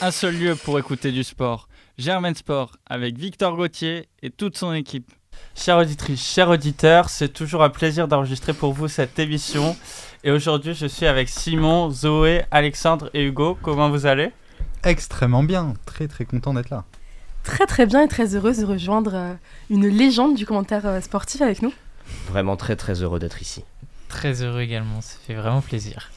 Un seul lieu pour écouter du sport. Germain Sport avec Victor Gauthier et toute son équipe. Chère auditrice, chers auditeurs, c'est toujours un plaisir d'enregistrer pour vous cette émission. Et aujourd'hui, je suis avec Simon, Zoé, Alexandre et Hugo. Comment vous allez? Extrêmement bien, très très content d'être là. Très très bien et très heureuse de rejoindre euh, une légende du commentaire euh, sportif avec nous. Vraiment très très heureux d'être ici. Très heureux également, ça fait vraiment plaisir.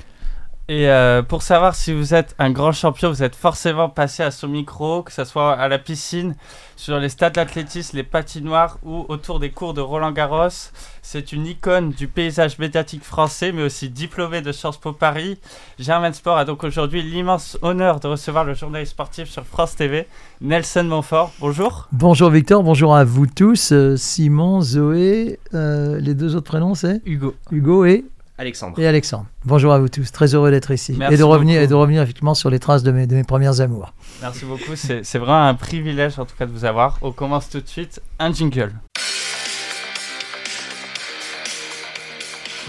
Et euh, pour savoir si vous êtes un grand champion, vous êtes forcément passé à son micro, que ce soit à la piscine, sur les stades d'athlétisme, les patinoires ou autour des cours de Roland Garros. C'est une icône du paysage médiatique français, mais aussi diplômé de Sciences Po Paris. Germain Sport a donc aujourd'hui l'immense honneur de recevoir le journaliste sportif sur France TV, Nelson Montfort. Bonjour. Bonjour Victor, bonjour à vous tous. Euh, Simon, Zoé, euh, les deux autres prénoms c'est Hugo. Hugo et, Alexandre. et Alexandre. Bonjour à vous tous, très heureux d'être ici Merci et de revenir beaucoup. et de revenir effectivement sur les traces de mes, de mes premières amours. Merci beaucoup, c'est vraiment un privilège en tout cas de vous avoir. On commence tout de suite, un jingle.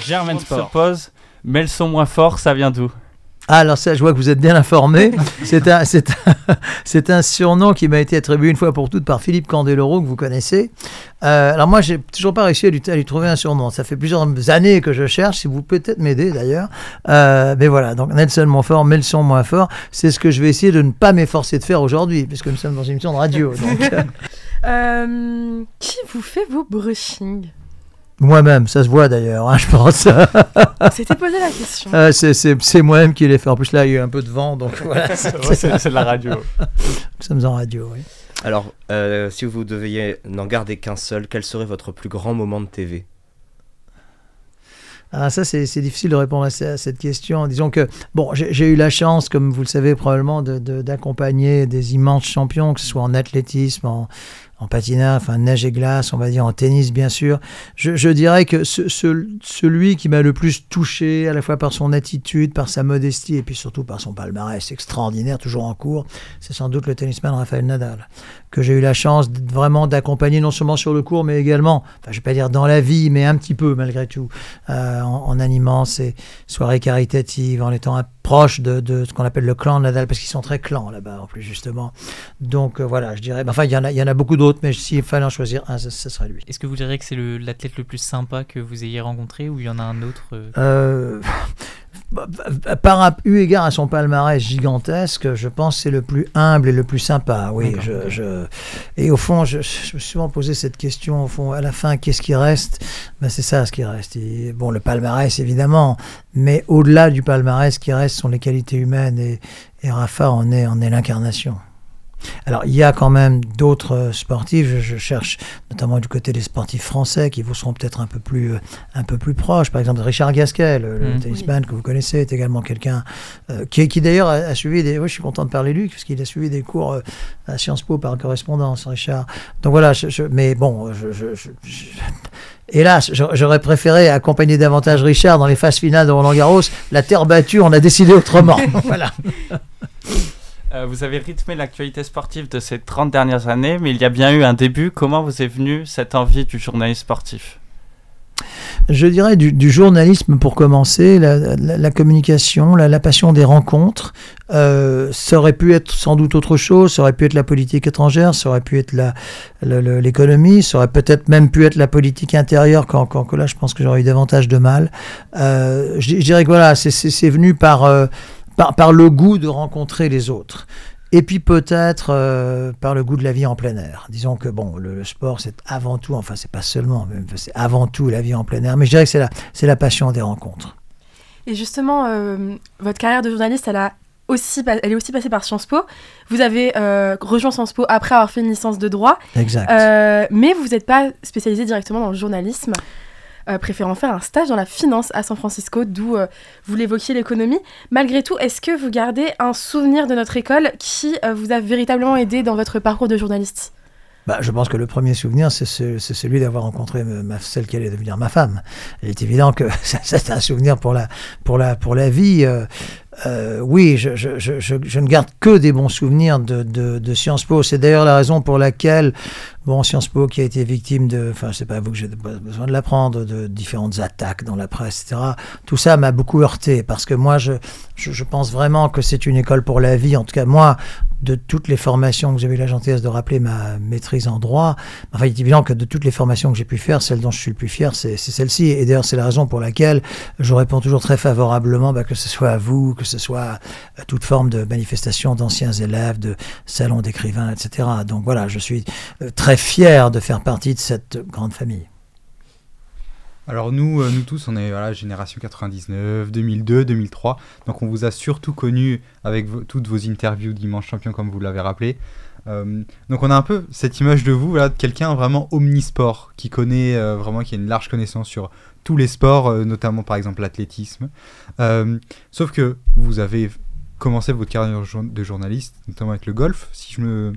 Germain Sport se pose, mais le son moins fort, ça vient d'où? Ah, alors ça, je vois que vous êtes bien informé. C'est un, c'est un, surnom qui m'a été attribué une fois pour toutes par Philippe Candeloro, que vous connaissez. Euh, alors moi, j'ai toujours pas réussi à lui, à lui trouver un surnom. Ça fait plusieurs années que je cherche, si vous pouvez peut-être m'aider d'ailleurs. Euh, mais voilà, donc Nelson Montfort, mais le son moins fort, c'est ce que je vais essayer de ne pas m'efforcer de faire aujourd'hui, puisque nous sommes dans une émission de radio. Donc, Euh, qui vous fait vos brushings? Moi-même, ça se voit d'ailleurs, hein, je pense. On s'était posé la question. Euh, c'est- c'est c'est moi-même qui l'ai fait. En plus, là, il y a eu un peu de vent, donc voilà. C'est c'est de la radio. Nous sommes en radio, oui. Alors, euh, si vous deviez n'en garder qu'un seul, quel serait votre plus grand moment de TV Ah, ça, c'est c'est difficile de répondre à, ce- à cette question. Disons que, bon, j'ai j'ai eu la chance, comme vous le savez probablement, de- de- d'accompagner des immenses champions, que ce soit en athlétisme, en, en patinage, enfin neige et glace, on va dire, en tennis, bien sûr. Je, dirais que ce- ce- celui qui m'a le plus touché, à la fois par son attitude, par sa modestie, et puis surtout par son palmarès extraordinaire, toujours en cours, c'est sans doute le tennisman Rafael Nadal, que j'ai eu la chance vraiment d'accompagner, non seulement sur le cours, mais également, enfin, je vais pas dire dans la vie, mais un petit peu malgré tout, euh, en, animant ces soirées caritatives, en étant un- proche de, de ce qu'on appelle le clan Nadal, parce qu'ils sont très clans là-bas, en plus, justement. Donc euh, voilà, je dirais, enfin, il y, en a- il y en a beaucoup d'autres, mais s'il fallait en choisir un, ce, ce serait lui. Est-ce que vous diriez que c'est le- l'athlète le plus sympa que vous ayez rencontré ou il y en a un autre euh, Euh, par eu égard à son palmarès gigantesque, je pense que c'est le plus humble et le plus sympa. Oui, je, je- et au fond, je, je me suis souvent posé cette question. Au fond, à la fin, qu'est-ce qui reste? Ben, C'est ça ce qui reste. Et, bon, le palmarès évidemment, mais au-delà du palmarès, ce qui reste sont les qualités humaines. Et, et Rafa en est, en est l'incarnation. Alors, il y a quand même d'autres euh, sportifs. Je, je cherche notamment du côté des sportifs français qui vous seront peut-être un peu plus, euh, un peu plus proches. Par exemple, Richard Gasquet, le, le Mhm. tennisman que vous connaissez, est également quelqu'un euh, qui, qui d'ailleurs a, a suivi des. Oui, je suis content de parler de lui parce qu'il a suivi des cours euh, à Sciences Po par correspondance, Richard. Donc voilà. je- je- mais bon, je, je- je- je- Hélas, j'a- j'aurais préféré accompagner davantage Richard dans les phases finales de Roland Garros. La terre battue, on a décidé autrement. voilà. Euh, vous avez rythmé l'actualité sportive de ces 30 dernières années, mais il y a bien eu un début. Comment vous est venue cette envie du journaliste sportif? Je dirais du, journalisme pour commencer, la, communication, la, passion des rencontres. Euh, ça aurait pu être sans doute autre chose, ça aurait pu être la politique étrangère, ça aurait pu être l'économie, ça aurait peut-être même pu être la politique intérieure, quand, quand là je pense que j'aurais eu davantage de mal. Euh, je, dirais que voilà, c'est venu par, euh, par, par le goût de rencontrer les autres. Et puis peut-être euh, par le goût de la vie en plein air. Disons que bon, le, le sport c'est avant tout, enfin c'est pas seulement, c'est avant tout la vie en plein air. Mais je dirais que c'est la, c'est la passion des rencontres. Et justement, euh, votre carrière de journaliste, elle, a aussi, elle est aussi passée par Sciences Po. Vous avez euh, rejoint Sciences Po après avoir fait une licence de droit, Exact. mais vous n'êtes pas spécialisé directement dans le journalisme. Euh, préférant faire un stage dans la finance à San Francisco, d'où euh, vous l'évoquiez l'économie. Malgré tout, est-ce que vous gardez un souvenir de notre école qui euh, vous a véritablement aidé dans votre parcours de journaliste? Bah, je pense que le premier souvenir, c'est ce- celui d'avoir rencontré celle qui allait devenir ma femme. Il est évident que c'est un souvenir pour la, pour la, pour la vie. euh, euh, oui, je, ne garde que des bons souvenirs de, Sciences Po. C'est d'ailleurs la raison pour laquelle, bon, Sciences Po qui a été victime de, enfin, c'est pas vous que j'ai besoin de l'apprendre, de différentes attaques dans la presse, etc. Tout ça m'a beaucoup heurté parce que moi, je, pense vraiment que c'est une école pour la vie. En tout cas, moi, de toutes les formations que eu la gentillesse de rappeler ma maîtrise en droit, enfin, il est évident que de toutes les formations que j'ai pu faire, celle dont je suis le plus fier, c'est celle-ci. Et d'ailleurs, c'est la raison pour laquelle je réponds toujours très favorablement, bah, que ce soit à vous, que ce soit à toute forme de manifestation d'anciens élèves, de salons d'écrivains, etc. Donc voilà, je suis euh, très fier de faire partie de cette grande famille. Alors nous, euh, nous tous, on est voilà, génération 99, 2002, 2003. Donc on vous a surtout connu avec toutes vos interviews Dimanche Champion, comme vous l'avez rappelé. Euh, donc on a un peu cette image de vous, là, de quelqu'un vraiment omnisport, qui connaît vraiment, qui a une large connaissance sur tous les sports, euh, notamment par exemple l'athlétisme. Euh, sauf que vous avez commencé votre carrière de journaliste, notamment avec le golf, si je me,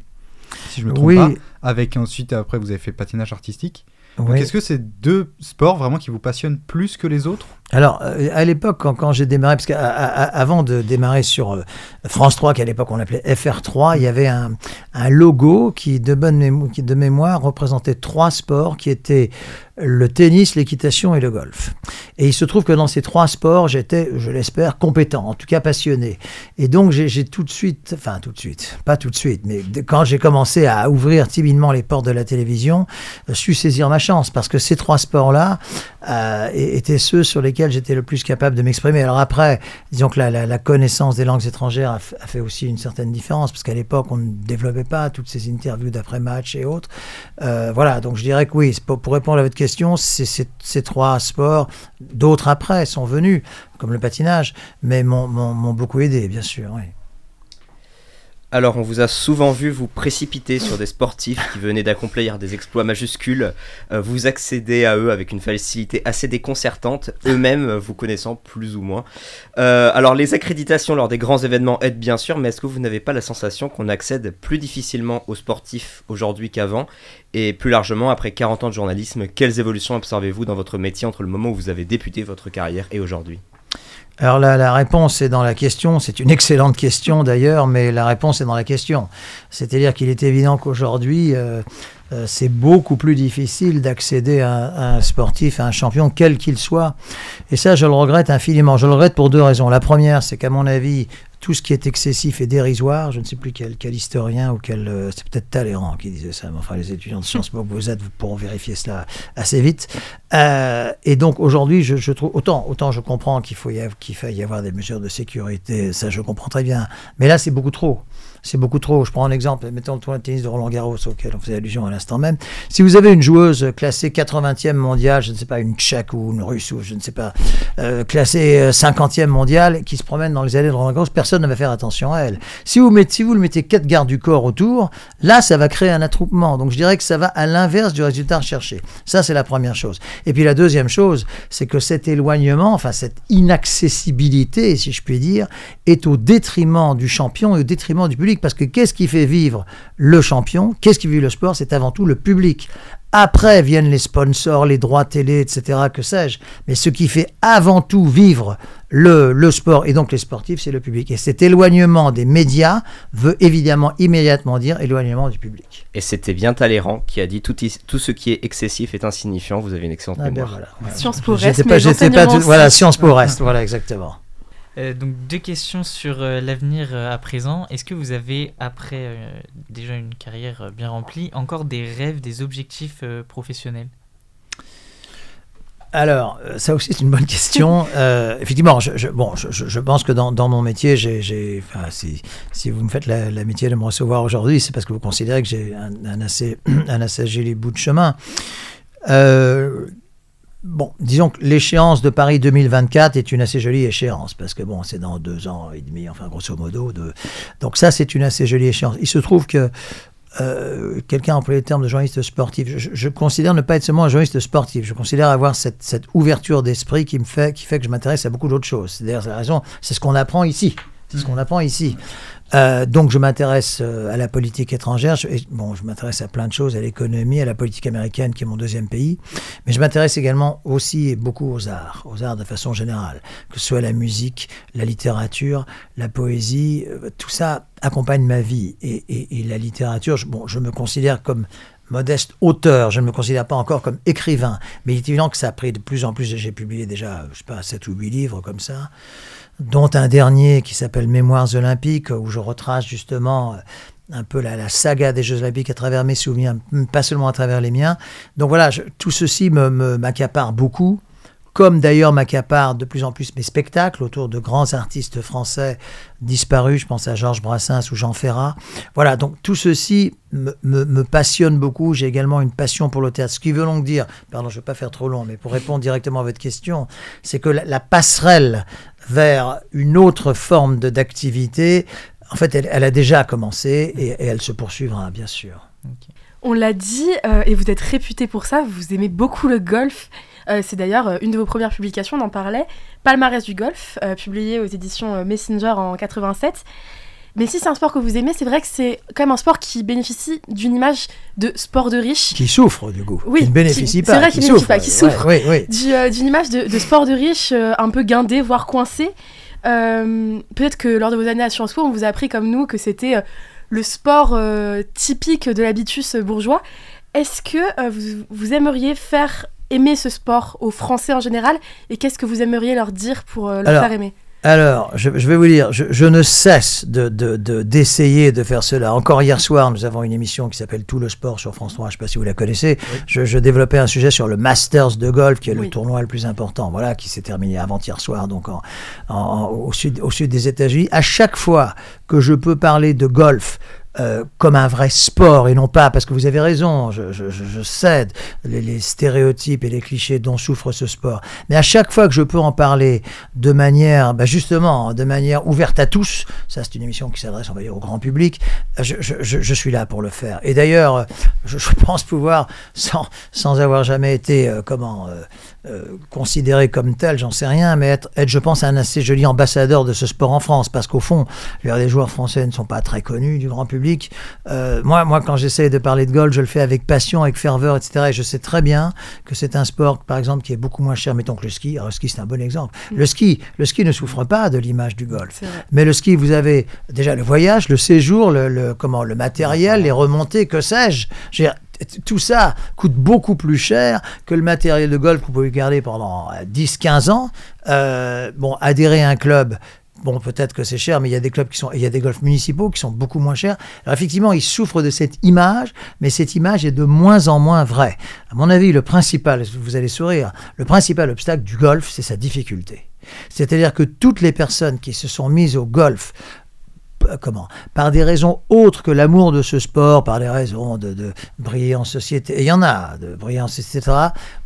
si je me trompe pas. Avec ensuite, après, vous avez fait patinage artistique. Est-ce que c'est deux sports vraiment qui vous passionnent plus que les autres? Alors, euh, à l'époque, quand, j'ai démarré, parce qu'avant de démarrer sur France 3, qu'à l'époque on appelait FR3, il y avait un, logo qui de, bonne qui, de mémoire, représentait trois sports qui étaient le tennis, l'équitation et le golf. Et il se trouve que dans ces trois sports, j'étais, je l'espère, compétent, en tout cas passionné. Et donc j'ai tout de suite, enfin tout de suite, pas tout de suite, mais quand j'ai commencé à ouvrir timidement les portes de la télévision, euh, suis saisir ma parce que ces trois sports-là euh, étaient ceux sur lesquels j'étais le plus capable de m'exprimer. Alors après, disons que la, connaissance des langues étrangères a, fait aussi une certaine différence, parce qu'à l'époque, on ne développait pas toutes ces interviews d'après-match et autres. Euh, voilà, donc je dirais que oui, pour, pour répondre à votre question, c'est ces trois sports. D'autres après sont venus, comme le patinage, mais m'ont beaucoup aidé, bien sûr. Alors, on vous a souvent vu vous précipiter sur des sportifs qui venaient d'accomplir des exploits majuscules. Euh, vous accédez à eux avec une facilité assez déconcertante, eux-mêmes vous connaissant plus ou moins. Euh, alors, les accréditations lors des grands événements aident bien sûr, mais est-ce que vous n'avez pas la sensation qu'on accède plus difficilement aux sportifs aujourd'hui qu'avant? Et plus largement, après 40 ans de journalisme, quelles évolutions observez-vous dans votre métier entre le moment où vous avez débuté votre carrière et aujourd'hui? Alors la, la, réponse est dans la question, c'est une excellente question d'ailleurs, mais la réponse est dans la question. C'est-à-dire qu'il est évident qu'aujourd'hui, euh, euh, c'est beaucoup plus difficile d'accéder à, à, un sportif, à un champion, quel qu'il soit. Et ça, je le regrette infiniment. Je le regrette pour deux raisons. La première, c'est qu'à mon avis, tout ce qui est excessif et dérisoire. Je ne sais plus quel, historien ou quel. Euh, c'est peut-être Talleyrand qui disait ça, mais enfin, les étudiants de Sciences vous êtes vérifier cela assez vite. Euh, et donc, aujourd'hui, je, trouve. Autant, autant je comprends qu'il qu'il faille y avoir des mesures de sécurité, ça je comprends très bien. Mais là, c'est beaucoup trop c'est beaucoup trop. Je prends un exemple, mettons le tournoi de tennis de Roland Garros auquel on faisait allusion à l'instant même. Si vous avez une joueuse classée 80e mondiale, je ne sais pas, une tchèque ou une russe ou je ne sais pas, euh, classée 50e euh, mondiale, qui se promène dans les allées de Roland Garros, personne ne va faire attention à elle. Si vous, mettez, si vous le mettez quatre gardes du corps autour, là, ça va créer un attroupement. Donc je dirais que ça va à l'inverse du résultat recherché. Ça, c'est la première chose. Et puis la deuxième chose, c'est que cet éloignement, enfin cette inaccessibilité, si je puis dire, est au détriment du champion et au détriment du public parce que qu'est-ce qui fait vivre le champion? Qu'est-ce qui vit le sport? C'est avant tout le public. Après viennent les sponsors, les droits télé, etc., que sais-je. Mais ce qui fait avant tout vivre le, le sport et donc les sportifs, c'est le public. Et cet éloignement des médias veut évidemment immédiatement dire éloignement du public. Et c'était bien Talleyrand qui a dit tout, tout ce qui est excessif est insignifiant. Vous avez une excellente ah ben mémoire. Science pour reste. voilà, Science pour reste. Voilà, exactement. Euh, donc deux questions sur euh, l'avenir euh, à présent. Est-ce que vous avez, après déjà une carrière bien remplie, encore des rêves, des objectifs professionnels? Alors, ça aussi c'est une bonne question. effectivement, je, bon, je, pense que dans, mon métier, si, vous me faites la, métier de me recevoir aujourd'hui, c'est parce que vous considérez que j'ai un, un, assez, un assez joli bout de chemin. Bon, disons que l'échéance de Paris 2024 est une assez jolie échéance, parce que bon, c'est dans deux ans et demi, enfin grosso modo. Donc ça, c'est une assez jolie échéance. Il se trouve que euh, quelqu'un a employé le terme de journaliste sportif. Je, considère ne pas être seulement un journaliste sportif. Je considère avoir cette, cette ouverture d'esprit qui me fait, qui fait que je m'intéresse à beaucoup d'autres choses. C'est la raison, c'est ce qu'on apprend ici. C'est ce qu'on apprend ici. Euh, donc je m'intéresse euh, à la politique étrangère. Je, bon, je m'intéresse à plein de choses, à l'économie, à la politique américaine qui est mon deuxième pays. Mais je m'intéresse également aussi et beaucoup aux arts, aux arts de façon générale, que ce soit la musique, la littérature, la poésie, euh, tout ça accompagne ma vie. Et la littérature, je, bon, je me considère comme modeste auteur, je ne me considère pas encore comme écrivain, mais il est évident que ça a pris de plus en plus, j'ai publié déjà, je sais pas, 7 ou 8 livres comme ça, dont un dernier qui s'appelle Mémoires olympiques, où je retrace justement euh, un peu la, la, saga des Jeux olympiques à travers mes souvenirs, pas seulement à travers les miens. Donc voilà, tout ceci m'accapare me, beaucoup comme d'ailleurs m'accapare de plus en plus mes spectacles autour de grands artistes français disparus, je pense à Georges Brassens ou Jean Ferrat. Voilà, donc tout ceci me, me, me passionne beaucoup. J'ai également une passion pour le théâtre. Ce qui veut donc dire, pardon, je ne vais pas faire trop long, mais pour répondre directement à votre question, c'est que la, passerelle vers une autre forme d'activité, en fait, elle, a déjà commencé et, elle se poursuivra, bien sûr. On l'a dit, euh, et vous êtes réputé pour ça, vous aimez beaucoup le golf. Euh, c'est d'ailleurs euh, une de vos premières publications, on en parlait, Palmarès du golf, publié aux éditions Messenger en 87. Mais si c'est un sport que vous aimez, c'est vrai que c'est quand même un sport qui bénéficie d'une image de sport de riche. Qui souffre, du coup. Oui, qui ne bénéficie qui, pas. C'est vrai qu'il ne bénéficie pas, qui souffre. Ouais, ouais, ouais. D'une image de, de, sport de riche un peu guindé, voire coincé. Peut-être que lors de vos années à Sciences Po, on vous a appris comme nous que c'était le sport euh, typique de l'habitus bourgeois. Est-ce que euh, vous, vous, aimeriez faire aimer ce sport aux Français en général? Et qu'est-ce que vous aimeriez leur dire pour euh, le Alors, faire aimer? Alors, je, je, vais vous dire, je, je ne cesse d'essayer de, de, de, de, faire cela. Encore hier soir, nous avons une émission qui s'appelle Tout le sport sur France 3, je ne sais pas si vous la connaissez. Oui. Je, je, développais un sujet sur le Masters de golf, qui est oui. le tournoi le plus important, voilà, qui s'est terminé avant-hier soir, donc en, en, au, sud, au sud des États-Unis. À chaque fois que je peux parler de golf, euh, comme un vrai sport et non pas, parce que vous avez raison, je, je, je cède les, les, stéréotypes et les clichés dont souffre ce sport. Mais à chaque fois que je peux en parler de manière, bah justement, de manière ouverte à tous, ça c'est une émission qui s'adresse, on va dire, au grand public, je, je suis là pour le faire. Et d'ailleurs, je, pense pouvoir, sans, sans avoir jamais été, euh, comment, euh, euh, considéré comme tel, j'en sais rien, mais être, être, je pense, un assez joli ambassadeur de ce sport en France, parce qu'au fond, les joueurs français ne sont pas très connus du grand public. Euh, moi, moi, quand j'essaie de parler de golf, je le fais avec passion, avec ferveur, etc. Et je sais très bien que c'est un sport, par exemple, qui est beaucoup moins cher, mettons que le ski. Alors, le ski, c'est un bon exemple. Mmh. Le ski, le ski ne souffre pas de l'image du golf. Mais le ski, vous avez déjà le voyage, le séjour, le, le comment, le matériel, les remontées, que sais-je tout ça coûte beaucoup plus cher que le matériel de golf que vous pouvez garder pendant 10-15 ans. Euh, bon, adhérer à un club, Bon, peut-être que c'est cher, mais il y a des clubs qui sont, il y a des golfs municipaux qui sont beaucoup moins chers. Alors effectivement, ils souffrent de cette image, mais cette image est de moins en moins vraie. À mon avis, le principal, vous allez sourire, le principal obstacle du golf, c'est sa difficulté. C'est-à-dire que toutes les personnes qui se sont mises au golf comment par des raisons autres que l'amour de ce sport, par des raisons de, de briller en société, et il y en a, de briller en etc.,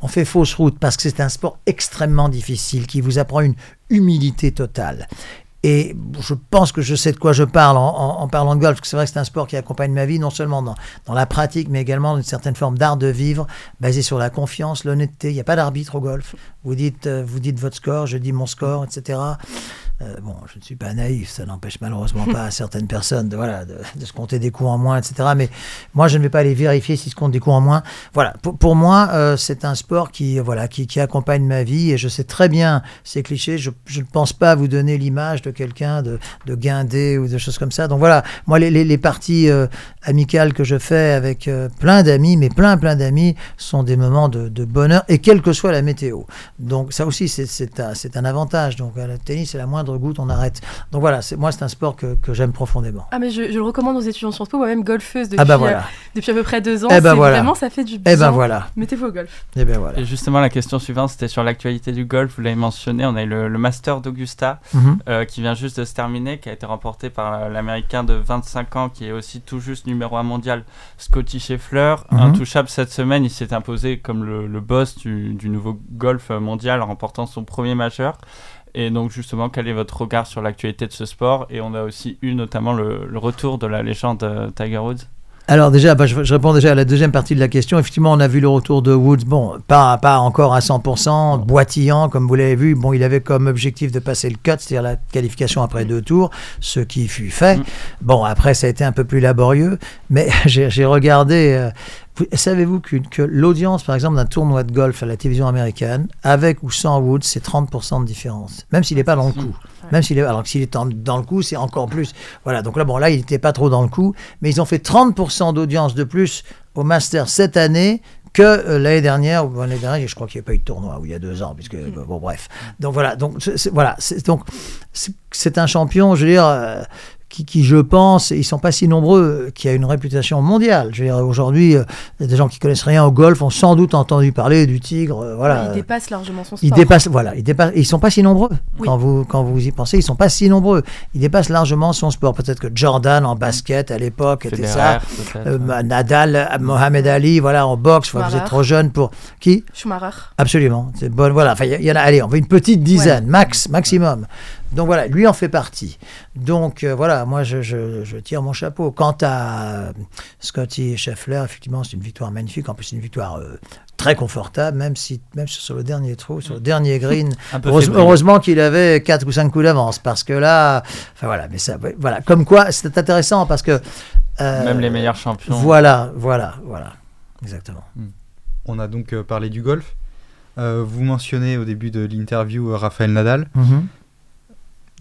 on fait fausse route parce que c'est un sport extrêmement difficile qui vous apprend une humilité totale. Et je pense que je sais de quoi je parle en, parlant de golf, parce que c'est vrai que c'est un sport qui accompagne ma vie, non seulement dans, dans la pratique, mais également dans une certaine forme d'art de vivre, basé sur la confiance, l'honnêteté. Il n'y a pas d'arbitre au golf. Vous dites, euh, vous dites votre score, je dis mon score, etc. Euh, bon, je ne suis pas naïf, ça n'empêche malheureusement pas à certaines personnes de, voilà, de, de, se compter des coups en moins, etc. Mais moi, je ne vais pas aller vérifier s'ils se comptent des coups en moins. Voilà, pour, pour moi, euh, c'est un sport qui, voilà, qui, qui, accompagne ma vie et je sais très bien ces clichés. Je ne pense pas vous donner l'image de quelqu'un de, de guindé ou de choses comme ça. Donc voilà, moi, les, les, les parties euh, amicales que je fais avec plein d'amis, mais plein, plein d'amis, sont des moments de, de, bonheur et quelle que soit la météo. Donc ça aussi, c'est un, un avantage. Donc le tennis, c'est la moindre goutte, on arrête. Donc voilà, moi c'est un sport que, que j'aime profondément. Ah mais je, je, le recommande aux étudiants Sciences Po, moi-même golfeuse depuis, ah bah voilà. euh, depuis à peu près deux ans. Eh bah voilà. Vraiment, ça fait du bien. Eh ben voilà. Mettez-vous au golf. Eh ben voilà. Et justement, la question suivante, c'était sur l'actualité du golf. Vous l'avez mentionné, on a eu le, le Master d'Augusta Mhm. mm -hmm. euh, qui vient juste de se terminer, qui a été remporté par l'Américain de 25 ans, qui est aussi tout juste numéro 1 mondial, Scotty Scheffler. Mhm. Mm -hmm. Intouchable cette semaine, il s'est imposé comme le, le boss du, du nouveau golf mondial en remportant son premier majeur. Et donc justement, quel est votre regard sur l'actualité de ce sport? Et on a aussi eu notamment le, le retour de la légende euh, Tiger Woods. Alors déjà, bah, je, je réponds déjà à la deuxième partie de la question. Effectivement, on a vu le retour de Woods. Bon, pas, pas encore à 100%, boitillant, comme vous l'avez vu. Bon, il avait comme objectif de passer le cut, c'est-à-dire la qualification après deux tours, ce qui fut fait. Mm. Bon, après, ça a été un peu plus laborieux, mais j'ai j'ai regardé... vous- Savez-vous que, que l'audience, par exemple, d'un tournoi de golf à la télévision américaine, avec ou sans Woods, c'est 30% de différence, même s'il n'est pas dans le coup. Même s'il est, alors que s'il est en- dans le coup, c'est encore plus. Voilà, donc là, bon, là, il n'était pas trop dans le coup, mais ils ont fait 30% d'audience de plus au Master cette année que euh, l'année dernière, ou l'année dernière, je crois qu'il n'y a pas eu de tournoi, ou il y a deux ans, puisque, Mm. bon, bref. Donc voilà, donc, voilà, donc, c'est, c'est un champion, je veux dire, euh, qui, qui, je pense, ils sont pas si nombreux, euh, qui a une réputation mondiale. Je veux dire, aujourd'hui, euh, des gens qui connaissent rien au golf ont sans doute entendu parler du tigre, euh, voilà. Il dépasse largement son sport. Ils dépassent, voilà, ils dépassent, ils sont pas si nombreux. Oui. Quand vous, quand vous y pensez, ils sont pas si nombreux. Ils dépassent largement son sport. Peut-être que Jordan en basket à l'époque était ça. Euh, Nadal, Mohamed Ali, voilà, en boxe. Vous êtes trop jeune pour qui? Schumacher. Absolument. C'est bon. Voilà. Enfin, il y, a- il y en a. Allez, on veut une petite dizaine, max, maximum. Donc voilà, lui en fait partie. Donc euh, voilà, moi je, je- je tire mon chapeau. Quant à euh, Scotty Scheffler, effectivement, c'est une victoire magnifique. En plus, c'est une victoire euh, très confortable, même si même sur le dernier trou, sur le dernier green. Heureuse- heureusement qu'il avait 4 ou 5 coups d'avance, parce que là, enfin voilà, mais ça, voilà, comme quoi, c'est intéressant parce que euh, Même les meilleurs champions. Voilà, voilà, voilà, exactement. On a donc parlé du golf. Vous mentionnez au début de l'interview Raphaël Nadal. Mhm.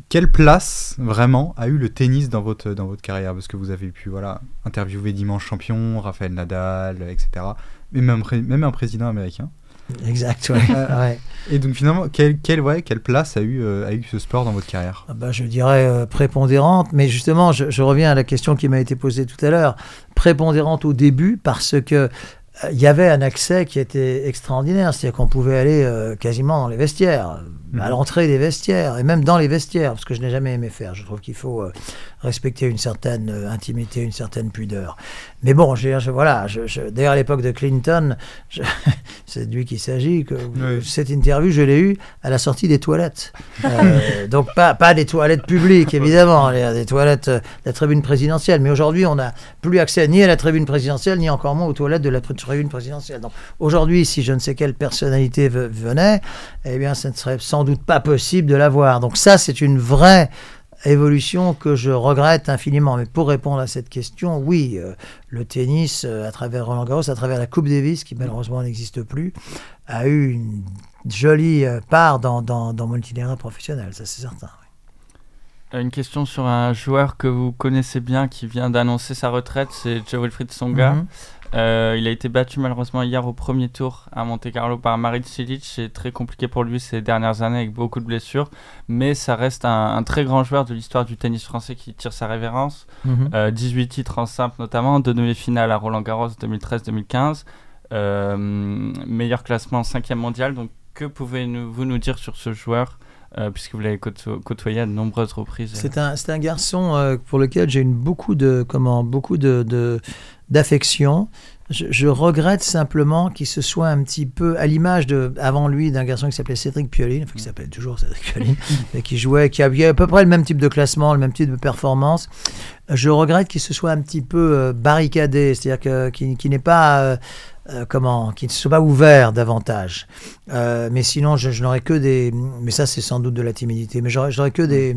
Quelle place vraiment a eu le tennis dans votre, dans votre carrière? Parce que vous avez pu voilà, interviewer Dimanche Champion, Raphaël Nadal, etc. Mais même, même un président américain. Exact, ouais. ouais. Et donc finalement, quelle, quelle, ouais, quelle place a eu, euh, a eu ce sport dans votre carrière? Ah bah, je dirais euh, prépondérante, mais justement, je, je reviens à la question qui m'a été posée tout à l'heure. Prépondérante au début parce que euh, il y avait un accès qui était extraordinaire, c'est-à-dire qu'on pouvait aller euh, quasiment dans les vestiaires, Mhm. à l'entrée des vestiaires, et même dans les vestiaires, parce que je n'ai jamais aimé faire. Je trouve qu'il faut euh, respecter une certaine euh, intimité, une certaine pudeur. Mais bon, je, je- voilà, je, je- d'ailleurs à l'époque de Clinton, c'est de lui qu'il s'agit, que Oui. cette interview, je l'ai eue à la sortie des toilettes. Euh, donc pas, pas des toilettes publiques, évidemment, les- des toilettes euh, de la tribune présidentielle. Mais aujourd'hui, on n'a plus accès ni à la tribune présidentielle, ni encore moins aux toilettes de la tri- tribune présidentielle. Donc aujourd'hui, si je ne sais quelle personnalité ve- venait, eh bien, ce ne serait sans doute pas possible de la voir. Donc ça, c'est une vraie évolution que je regrette infiniment. Mais pour répondre à cette question, oui, euh, le tennis, euh, à travers Roland Garros, à travers la Coupe Davis, qui malheureusement n'existe plus, a eu une jolie euh, part dans, dans, dans mon itinéraire professionnel, ça c'est certain. oui. Une question sur un joueur que vous connaissez bien qui vient d'annoncer sa retraite, c'est Joe Wilfried Songa. Mhm. Euh, il a été battu malheureusement hier au premier tour à Monte Carlo par Marin Cilic. C'est très compliqué pour lui ces dernières années avec beaucoup de blessures. Mais ça reste un, un très grand joueur de l'histoire du tennis français qui tire sa révérence. Mhm. Euh, 18 titres en simple notamment, deux demi-finales à Roland Garros 2013-2015. Euh, meilleur classement 5e mondial. Donc que pouvez-vous nous dire sur ce joueur euh, puisque vous l'avez côto- côtoyé à de nombreuses reprises C'est un, garçon euh, pour lequel j'ai une beaucoup de comment beaucoup de, de- d'affection. Je, je regrette simplement qu'il se soit un petit peu à l'image de avant lui d'un garçon qui s'appelait Cédric Pioline, enfin qui s'appelle toujours Cédric Pioline, mais qui jouait, qui avait à peu près le même type de classement, le même type de performance. Je regrette qu'il se soit un petit peu euh, barricadé, c'est-à-dire que qu'il qu'il n'est pas euh, euh, comment, qu'il ne soit pas ouvert davantage. Euh, mais sinon, je, je n'aurais que des. Mais ça, c'est sans doute de la timidité. Mais j'aurais j'aurais que des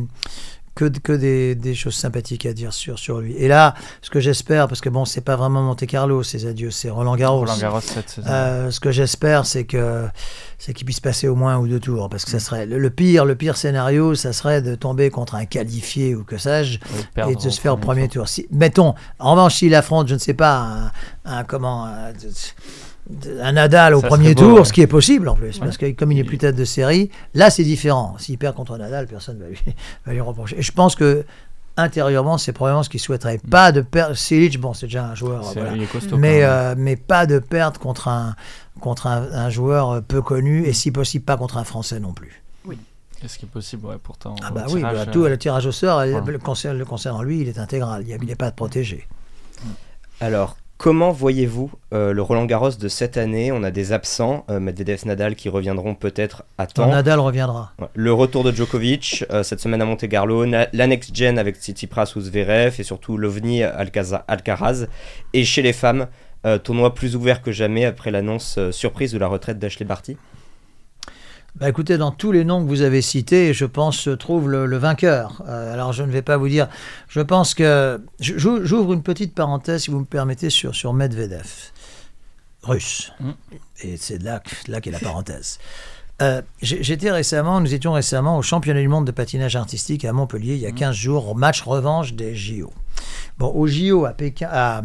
que, que des, des choses sympathiques à dire sur, sur lui. Et là, ce que j'espère, parce que bon, c'est pas vraiment Monte Carlo, ces adieux, c'est Roland Garros. Roland Garros cette. Euh, ce que j'espère, c'est que c'est qu'il puisse passer au moins un ou deux tours, parce que ça serait le, le pire, le pire scénario, ça serait de tomber contre un qualifié ou que sais-je, Et de et se faire au premier tour. tour. Si, mettons, en revanche, s'il affronte, je ne sais pas, un, un- comment, un, un Nadal au Ça premier beau, tour, ouais. ce qui est possible en plus, Ouais. parce que comme il est plus tête de série, là c'est différent. S'il perd contre Nadal, personne ne va lui, va lui reprocher. Et je pense que intérieurement, c'est probablement ce qu'il souhaiterait. Pas de perdre. Silic, bon, c'est déjà un joueur. C'est- voilà. il est costaud. Mais, euh, mais pas de perdre contre un, contre un, un joueur euh, peu connu et si possible pas contre un Français non plus. Et ce qui est possible, ouais, pourtant. Ah bah oui, tirage, bah, euh, tout le tirage au sort, voilà. le, concernant lui, il est intégral, il n'est pas protégé. Alors, comment voyez-vous euh, le Roland Garros de cette année? On a des absents, euh, Medvedev, Nadal qui reviendront peut-être à temps. Nadal reviendra. Le retour de Djokovic euh, cette semaine à Monte-Carlo, na- la next gen avec Tsitsipas ou Zverev et surtout l'OVNI Alcaraz. Et chez les femmes, euh, tournoi plus ouvert que jamais après l'annonce surprise de la retraite d'Ashley Barty. Bah écoutez, dans tous les noms que vous avez cités, je pense se trouve le, le vainqueur. Euh, alors je ne vais pas vous dire, je pense que j'ouvre une petite parenthèse, si vous me permettez, sur, sur Medvedev, russe. Mm. Et c'est là, là qu'est la parenthèse. Euh, J'étais récemment, nous étions récemment au championnat du monde de patinage artistique à Montpellier, il y a 15 jours, au match revanche des JO. Bon, au JO à Pékin, à,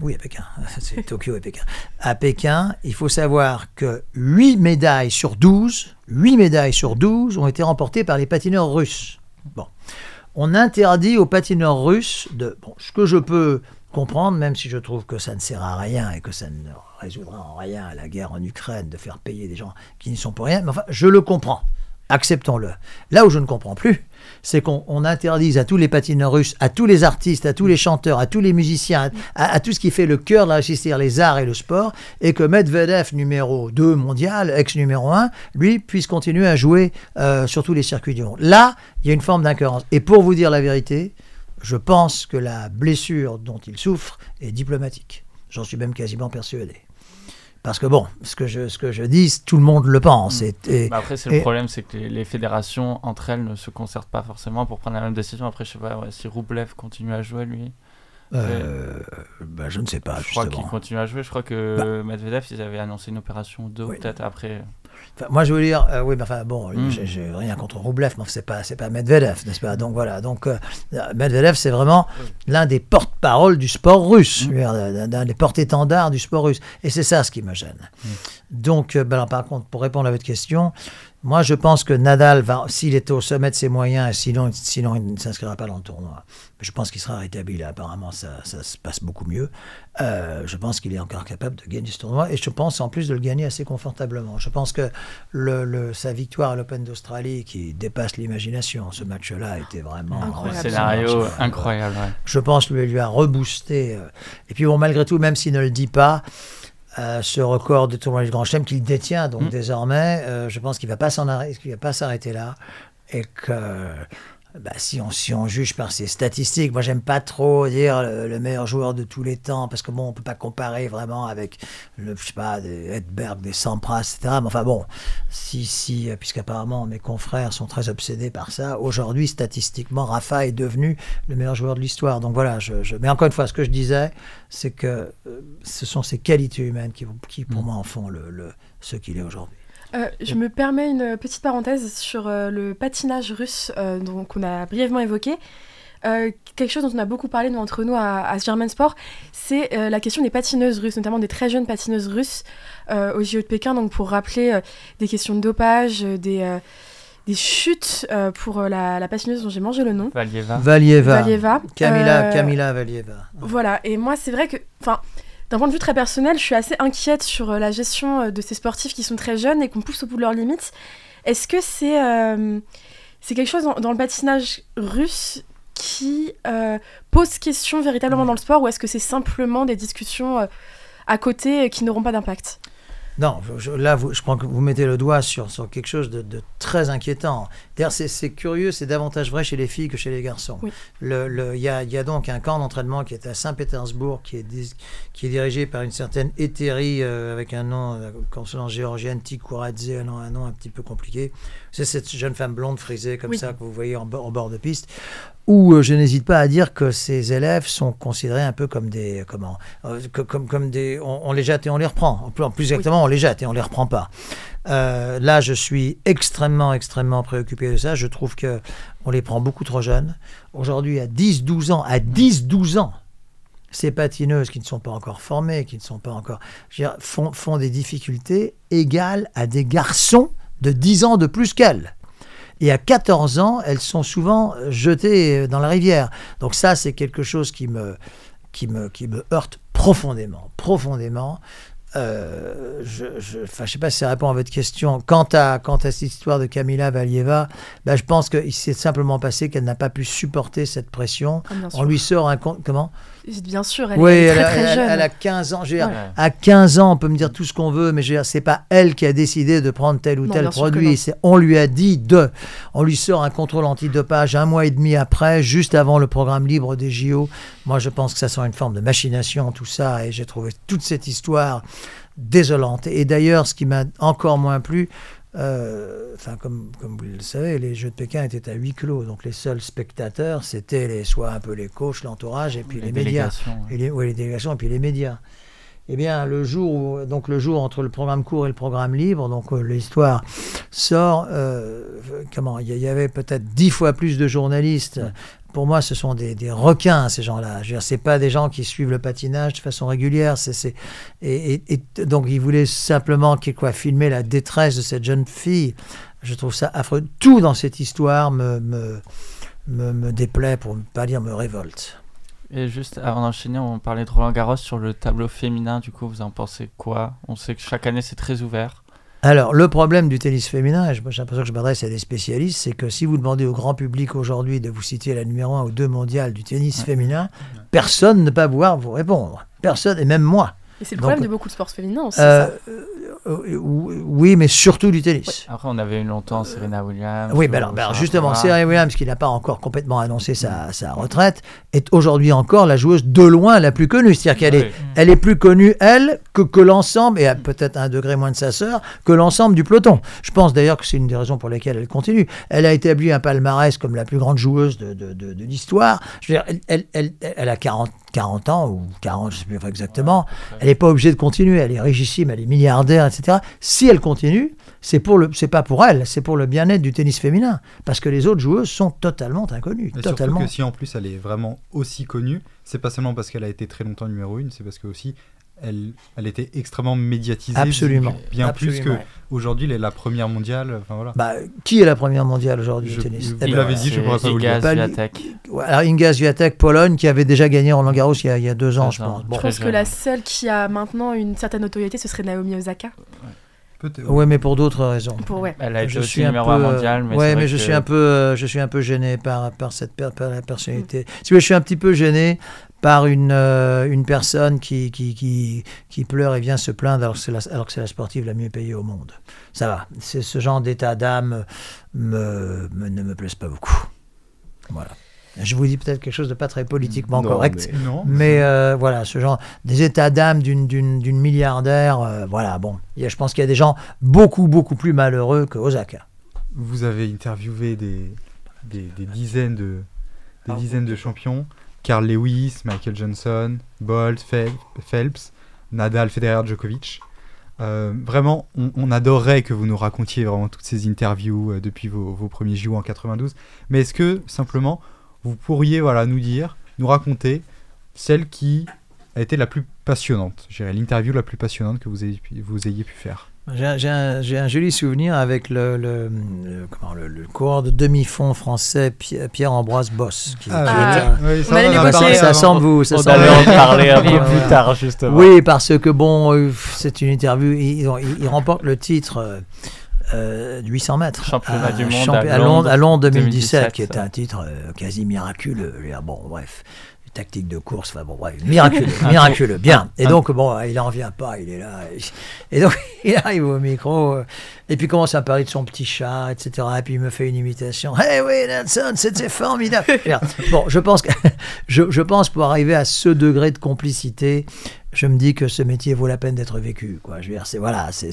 oui, à Pékin, c'est Tokyo et Pékin. À Pékin, il faut savoir que 8 médailles sur 12, 8 médailles sur 12 ont été remportées par les patineurs russes. Bon. On interdit aux patineurs russes de. Bon, ce que je peux comprendre, même si je trouve que ça ne sert à rien et que ça ne résoudra en rien la guerre en Ukraine de faire payer des gens qui n'y sont pour rien, mais enfin, je le comprends. Acceptons-le. Là où je ne comprends plus, c'est qu'on on interdise à tous les patineurs russes, à tous les artistes, à tous les chanteurs, à tous les musiciens, à, tout ce qui fait le cœur de la c'est-à-dire les arts et le sport, et que Medvedev, numéro 2 mondial, ex-numéro 1, lui, puisse continuer à jouer euh, sur tous les circuits du monde. Là, il y a une forme d'incohérence. Et pour vous dire la vérité, je pense que la blessure dont il souffre est diplomatique. J'en suis même quasiment persuadé. Parce que bon, ce que je, ce que je dis, tout le monde le pense. Et, et- Bah après, c'est le problème, c'est que les, les fédérations entre elles ne se concertent pas forcément pour prendre la même décision. Après, je sais pas ouais, si Roublev continue à jouer, lui. euh, bah, je ne sais pas, je crois qu'il continue à jouer. Je crois que Medvedev, ils avaient annoncé une opération ou deux, Oui. peut-être après. Enfin, moi, je veux dire, euh, oui, mais enfin, bon, Mm. j'ai- rien contre Roublev, mais c'est pas, c'est pas Medvedev, n'est-ce pas? Donc voilà, donc euh, Medvedev, c'est vraiment l'un des porte-paroles du sport russe, d'un d'un des porte-étendards du sport russe, et c'est ça ce qui me gêne. Donc, euh, ben, alors, par contre, pour répondre à votre question, moi, je pense que Nadal va, s'il est au sommet de ses moyens, sinon, sinon il ne s'inscrira pas dans le tournoi. Je pense qu'il sera rétabli. Là, apparemment, ça, ça se passe beaucoup mieux. Euh, je pense qu'il est encore capable de gagner ce tournoi et je pense en plus de le gagner assez confortablement. Je pense que le, le- sa victoire à l'Open d'Australie, qui dépasse l'imagination, ce match-là était vraiment Un Incroyable. scénario Ouais, incroyable. ouais. je pense lui, lui a reboosté. euh. Et puis bon, malgré tout, même s'il ne le dit pas, euh, ce record de tournoi du Grand Chelem qu'il détient donc Mm. désormais, euh, je pense qu'il qu'il va pas s'arrêter là, et que bah, si on si on juge par ses statistiques, moi j'aime pas trop dire le, le meilleur joueur de tous les temps parce que bon, on peut pas comparer vraiment avec le je sais pas des Edberg, des Sampras, etc. Mais enfin bon, si si euh, puisqu'apparemment mes confrères sont très obsédés par ça, aujourd'hui statistiquement Rafa est devenu le meilleur joueur de l'histoire. Donc voilà, je, je- mais encore une fois, ce que je disais, c'est que euh, ce sont ses qualités humaines qui, qui pour Mm. moi en font le, le- ce qu'il est aujourd'hui. Euh, je me permets une petite parenthèse sur euh, le patinage russe euh, donc on a brièvement évoqué. Euh, quelque chose dont on a beaucoup parlé nous, entre nous à, à German Sport, c'est euh, la question des patineuses russes, notamment des très jeunes patineuses russes euh, au JO de Pékin. Donc pour rappeler euh, des questions de dopage, euh, des, euh, des chutes euh, pour euh, la, la patineuse dont j'ai mangé le nom, Valieva. Valieva, Valieva. Camila, Euh, Camila Valieva. voilà, et moi c'est vrai que, enfin, d'un point de vue très personnel, je suis assez inquiète sur euh, la gestion euh, de ces sportifs qui sont très jeunes et qu'on pousse au bout de leurs limites. Est-ce que c'est euh, c'est quelque chose dans, dans le patinage russe qui euh, pose question véritablement dans le sport ou est-ce que c'est simplement des discussions à côté qui n'auront pas d'impact? Non, je- là, vous, je crois que vous mettez le doigt sur, sur quelque chose de, de très inquiétant. D'ailleurs, c'est- curieux, c'est davantage vrai chez les filles que chez les garçons. Oui. Le- le- Il y, a, il y a donc un camp d'entraînement qui est à Saint-Pétersbourg, qui est, dis- qui est dirigé par une certaine Éthérie, euh, avec un nom, euh, consonance géorgienne, Tikouradze, un nom, un nom un petit peu compliqué. C'est cette jeune femme blonde frisée comme Oui. ça que vous voyez en, bo- en bord de piste où euh, je n'hésite pas à dire que ces élèves sont considérés un peu comme des comment euh, que- comme comme des on, on les jette et on les reprend. En plus, plus exactement on les jette et on les reprend pas. Euh, là je suis extrêmement extrêmement préoccupé de ça. Je trouve que on les prend beaucoup trop jeunes. Aujourd'hui à 10 12 ans à 10 12 ans ces patineuses qui ne sont pas encore formées qui ne sont pas encore je veux dire, font, font des difficultés égales à des garçons de 10 ans de plus qu'elles et à 14 ans, elles sont souvent jetées dans la rivière. Donc ça, c'est quelque chose qui me, qui me, qui me heurte profondément, profondément. euh, je je sais pas si ça répond à votre question. Quant à, quant à cette histoire de Kamila Valieva, bah, je pense qu'il s'est simplement passé qu'elle n'a pas pu supporter cette pression. Ah. On lui sort un compte. Comment? Bien sûr, elle Oui, est elle, très a- très elle- jeune. elle a 15 ans. Dire, Ouais. À 15 ans, on peut me dire tout ce qu'on veut, mais dire, c'est pas elle qui a décidé de prendre tel ou Non, tel produit. On lui a dit de. On lui sort un contrôle antidopage un mois et demi après, juste avant le programme libre des JO. Moi, je pense que ça sent une forme de machination, tout ça, et j'ai trouvé toute cette histoire désolante. Et d'ailleurs, ce qui m'a encore moins plu, enfin, comme, comme vous le savez, les Jeux de Pékin étaient à huis clos, donc les seuls spectateurs, c'était les, soit un peu les coachs, l'entourage, et puis les, médias. délégations, ouais. Et les, ouais, les délégations et puis les médias. Eh bien, le jour, où- donc le jour entre le programme court et le programme libre, donc euh, l'histoire sort. euh, comment Il y, avait peut-être dix fois plus de journalistes. Pour moi, ce sont des, des requins, ces gens-là. Je veux dire, pas des gens qui suivent le patinage de façon régulière. C'est, et, et- donc, ils voulaient simplement qu'il- quoi, filmer la détresse de cette jeune fille. Je trouve ça affreux. Tout dans cette histoire me, me, me, me déplaît, pour ne pas dire me révolte. Et juste avant d'enchaîner, on parlait de Roland Garros sur le tableau féminin. Du coup, vous en pensez quoi? On sait que chaque année c'est très ouvert. Alors, le problème du tennis féminin, j'ai l'impression que je m'adresse à des spécialistes, c'est que si vous demandez au grand public aujourd'hui de vous citer la numéro 1 ou 2 mondiale du tennis Ouais. féminin, personne ne va pouvoir vous répondre. Personne, et même moi. Et c'est le Donc, problème de beaucoup de sports féminins aussi. Euh, ça. euh, oui, mais surtout du tennis. Après, on avait eu longtemps Serena Williams. Oui, ou mais alors, ben justement, Serena Williams, qui n'a pas encore complètement annoncé sa, sa retraite, est aujourd'hui encore la joueuse de loin la plus connue. C'est-à-dire qu'elle est, elle est plus connue, elle, que, que l'ensemble, et à peut-être un degré moins de sa sœur, que l'ensemble du peloton. Je pense d'ailleurs que c'est une des raisons pour lesquelles elle continue. Elle a établi un palmarès comme la plus grande joueuse de, de, de- de l'histoire. Je veux dire, elle, elle, elle, elle a 40, 40 ans, ou 40, je ne sais plus exactement. Elle n'est pas obligée de continuer. Elle est richissime, elle est milliardaire, etc. Si elle continue, c'est pour le, c'est pas pour elle, c'est pour le bien-être du tennis féminin. Parce que les autres joueuses sont totalement inconnues. Et totalement. surtout que si en plus elle est vraiment aussi connue, c'est pas seulement parce qu'elle a été très longtemps numéro une, c'est parce que aussi elle, elle était extrêmement médiatisée. Absolument. Bien plus que aujourd'hui elle est la première mondiale. Enfin voilà. Bah, qui est la première mondiale aujourd'hui au tennis vous Eh ben, l'avez dit, je pourrais pas vous le dire. Ouais, Alors Inga Swiatek, Pologne, qui avait déjà gagné Roland Garros il y a, il y a deux ans, je pense. Bon. Je pense que la seule qui a maintenant une certaine notoriété, ce serait Naomi Osaka. Peut-être. Ouais, mais pour d'autres raisons. Pour, ouais. Elle a été je aussi suis un numéro peu, 1 euh, mondial. Mais ouais, mais je que- suis un peu, euh, je suis un peu gêné par par cette per- par la personnalité. Si voulez, je suis un petit peu gêné par une euh, une personne qui qui, qui qui pleure et vient se plaindre alors que c'est la, alors que c'est la sportive la mieux payée au monde. Ça va. C'est ce genre d'état d'âme me, me- ne me plaise pas beaucoup. Voilà. Je vous dis peut-être quelque chose de pas très politiquement Non, correct. mais- Non. Mais euh, voilà, ce genre des états d'âme d'une, milliardaire, euh, voilà, bon, a- je pense qu'il y a des gens beaucoup, beaucoup plus malheureux que Osaka. Vous avez interviewé des, des, des dizaines de des dizaines de champions. Carl Lewis, Michael Johnson, Bolt, Phelps, Nadal, Federer, Djokovic. Euh, vraiment, on, on adorerait que vous nous racontiez vraiment toutes ces interviews euh, depuis vos, vos premiers JO en 92. Mais est-ce que simplement vous pourriez voilà nous dire, nous raconter celle qui a été la plus passionnante, l'interview la plus passionnante que vous ayez, pu- vous ayez pu faire. J'ai, un- joli souvenir avec le, le, le- comment, le, le coureur de demi-fond français Pi- Pierre-Ambroise Boss. qui- qui Ah, oui, on ça semble vous. Ça On semble- allait en parler un peu plus tard, justement. Oui, parce que bon, euh, c'est une interview. Il, il- il remporte le titre euh, euh, de 800 mètres. Championnat à, du monde champi- à Londres, à Londres 2017, 2017, qui ça. un titre euh, quasi miraculeux. Bon, bref. Tactique de course, enfin bon, bref, miraculeux, miraculeux, bien. Et donc, bon, il en vient pas, il est là. Et donc, il arrive au micro, euh, et puis commence à parler de son petit chat, etc. Et puis il me fait une imitation. Hey, oui, Nelson, c'était formidable. Bon, je pense que, je, je pense pour arriver à ce degré de complicité, je me dis que ce métier vaut la peine d'être vécu. Quoi. Je veux dire, c'est voilà, c'est-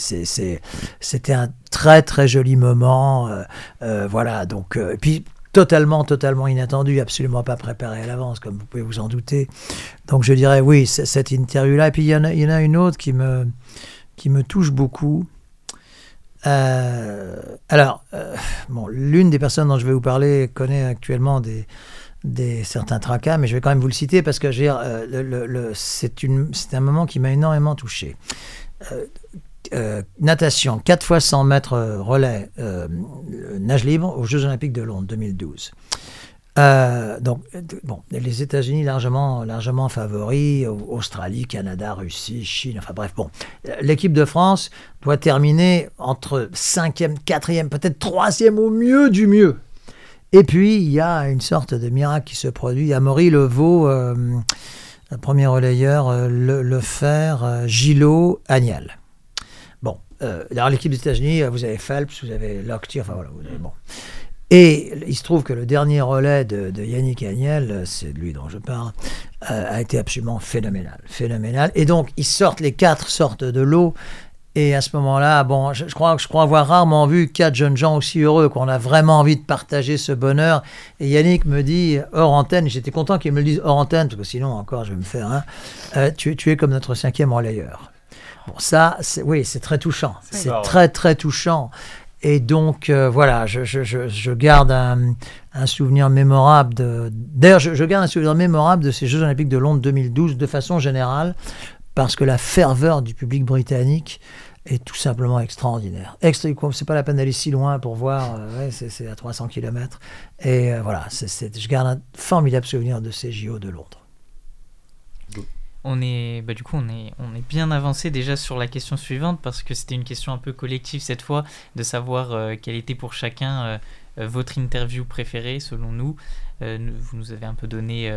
c'était un très très joli moment. euh, euh, voilà, donc euh, et puis totalement totalement inattendu, absolument pas préparé à l'avance, comme vous pouvez vous en douter. Donc je dirais oui, cette interview là. Et puis il y en a, une autre qui me qui me touche beaucoup. Euh, alors, euh, bon, l'une des personnes dont je vais vous parler connaît actuellement des, des certains tracas, mais je vais quand même vous le citer parce que euh, c'est un moment qui m'a énormément touché. Euh, natation, 4 fois 100 mètres euh, relais, euh, nage libre aux Jeux Olympiques de Londres 2012. Euh, donc, bon, les États-Unis largement, favoris, Au- Australie, Canada, Russie, Chine, enfin bref, bon. L'équipe de France doit terminer entre 5e, 4e, peut-être 3e au mieux du mieux. Et puis, il y a une sorte de miracle qui se produit. Amaury Levaux, le premier relayeur, le, le fer. Euh, alors l'équipe des États-Unis, euh, vous avez Phelps, vous avez Lochte, enfin voilà, vous avez, bon. Et il se trouve que le dernier relais de, Yannick Agnel, euh, c'est de lui dont je parle, a été absolument phénoménal. Phénoménal. Et donc, ils sortent, les quatre sortent de l'eau. Et à ce moment-là, bon, je, je crois, je crois avoir rarement vu quatre jeunes gens aussi heureux, qu'on a vraiment envie de partager ce bonheur. Et Yannick me dit, hors antenne, j'étais content qu'il me le dise hors antenne, parce que sinon, encore, je vais me faire un. euh, tu, tu es comme notre cinquième relayeur. Bon, ça, c'est- oui, c'est très touchant. C'est très, très touchant. Et donc, euh, voilà, je, je- je- je garde un, un souvenir mémorable de. D'ailleurs, je, je garde un souvenir mémorable de ces Jeux Olympiques de Londres 2012 de façon générale, parce que la ferveur du public britannique est tout simplement extraordinaire. Extra, c'est pas la peine d'aller si loin pour voir, euh, ouais, c'est, à 300 km. Et euh, voilà, je garde un formidable souvenir de ces JO de Londres. On est, bah, du coup, on est, on est bien avancé déjà sur la question suivante parce que c'était une question un peu collective cette fois, de savoir euh, quelle était pour chacun euh, euh, votre interview préférée selon nous. Vous nous avez un peu donné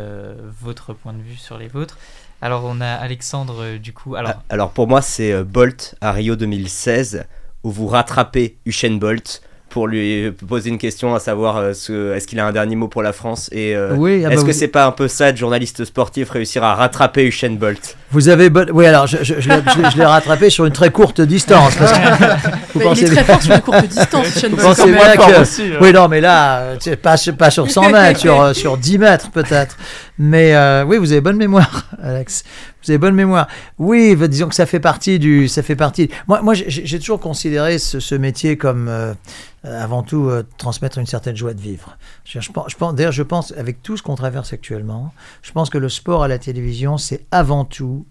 votre point de vue sur les vôtres. Alors on a Alexandre du coup. Alors Ah, Alors pour moi, c'est Bolt à Rio 2016 où vous rattrapez Usain Bolt pour lui poser une question à savoir euh, ce- est-ce qu'il a un dernier mot pour la France et euh, oui, ah bah est-ce que vous- c'est pas un peu ça de journaliste sportif réussir à rattraper Usain Bolt? Vous avez bon- Oui, alors je, je- je l'ai- je rattrapé sur une très courte distance. parce que- vous Mais il pensez est très bien- fort sur une courte distance, vous Bolt, pensez bien que- aussi, euh. Oui, non, mais là, euh, pas, pas sur 100 mètres, sur, euh, sur 10 mètres peut-être. Mais euh, oui, vous avez bonne mémoire, Alex. Vous avez bonne mémoire. Oui, bah, disons que ça fait partie du. Ça fait partie. Moi, moi j'ai toujours considéré ce, métier comme euh, avant tout euh, transmettre une certaine joie de vivre. Je, pense, D'ailleurs, je pense, avec tout ce qu'on traverse actuellement, je pense que le sport à la télévision, c'est avant tout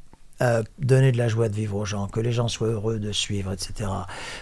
donner de la joie de vivre aux gens, que les gens soient heureux de suivre, etc.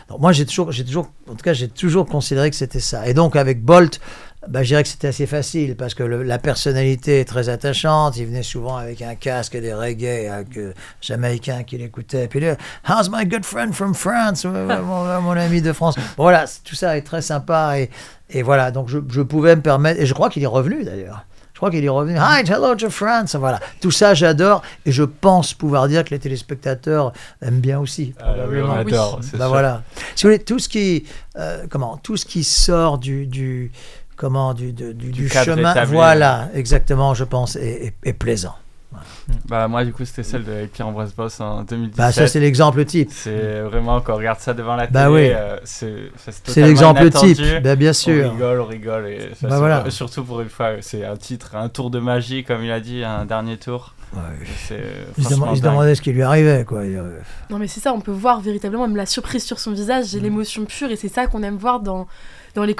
Donc moi, j'ai toujours, j'ai toujours, en tout cas, j'ai toujours considéré que c'était ça. Et donc avec Bolt, bah, je dirais que c'était assez facile parce que le- la personnalité est très attachante. Il venait souvent avec un casque et des reggae avec, euh, jamaïcains qui l'écoutaient. Puis là, How's my good friend from France? Ouais, ouais, mon, mon ami de France. Bon, voilà, tout ça est très sympa. Et, et voilà, donc je, je pouvais me permettre, et je crois qu'il est revenu d'ailleurs. Je crois qu'il est revenu. Hi, hello to France. Voilà. Tout ça, j'adore. Et je pense pouvoir dire que les téléspectateurs aiment bien aussi. Ah, oui, probablement. on adore, Oui. Bah sûr. voilà. Si vous voulez, tout ce qui, euh, comment, tout ce qui sort du, du comment, du, du, Du du cadre chemin, établi. voilà, exactement, je pense, est, est- est plaisant. Bah, moi, du coup, c'était celle de Pierre-Ambroise Boss en 2017. Bah ça, c'est l'exemple type. C'est vraiment quand on regarde ça devant la télé, Bah oui. euh, c'est l'exemple type. Bah, bien On sûr. rigole, on rigole. Et ça, Bah voilà. Surtout pour une fois, c'est un titre, un tour de magie, comme il a dit, un dernier tour. Ouais. C'est Il se, demandait, ce qui lui arrivait, quoi. Il, euh, Non mais c'est ça, on peut voir véritablement même la surprise sur son visage et Mm. l'émotion pure et c'est ça qu'on aime voir dans, dans, les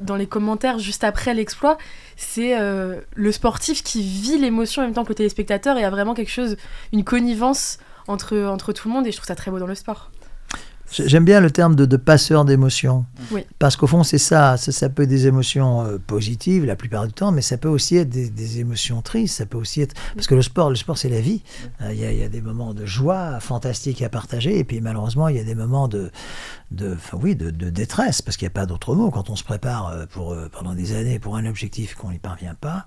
dans les commentaires juste après l'exploit. C'est euh, le sportif qui vit l'émotion en même temps que le téléspectateur et a vraiment quelque chose, une connivence entre, entre tout le monde et je trouve ça très beau dans le sport. J'aime bien le terme de, de passeur d'émotions. Oui. Parce qu'au fond, c'est ça. ça. ça peut être des émotions euh, positives la plupart du temps, mais ça peut aussi être des, des émotions tristes. Ça peut aussi être. Parce que le sport, le sport c'est la vie. Euh, Il y, a- il y a des moments de joie fantastiques à partager, et puis malheureusement, il y a des moments de, de, enfin, oui, de, de détresse, parce qu'il n'y a pas d'autre mot. Quand on se prépare euh, pour, pendant des années pour un objectif qu'on n'y parvient pas,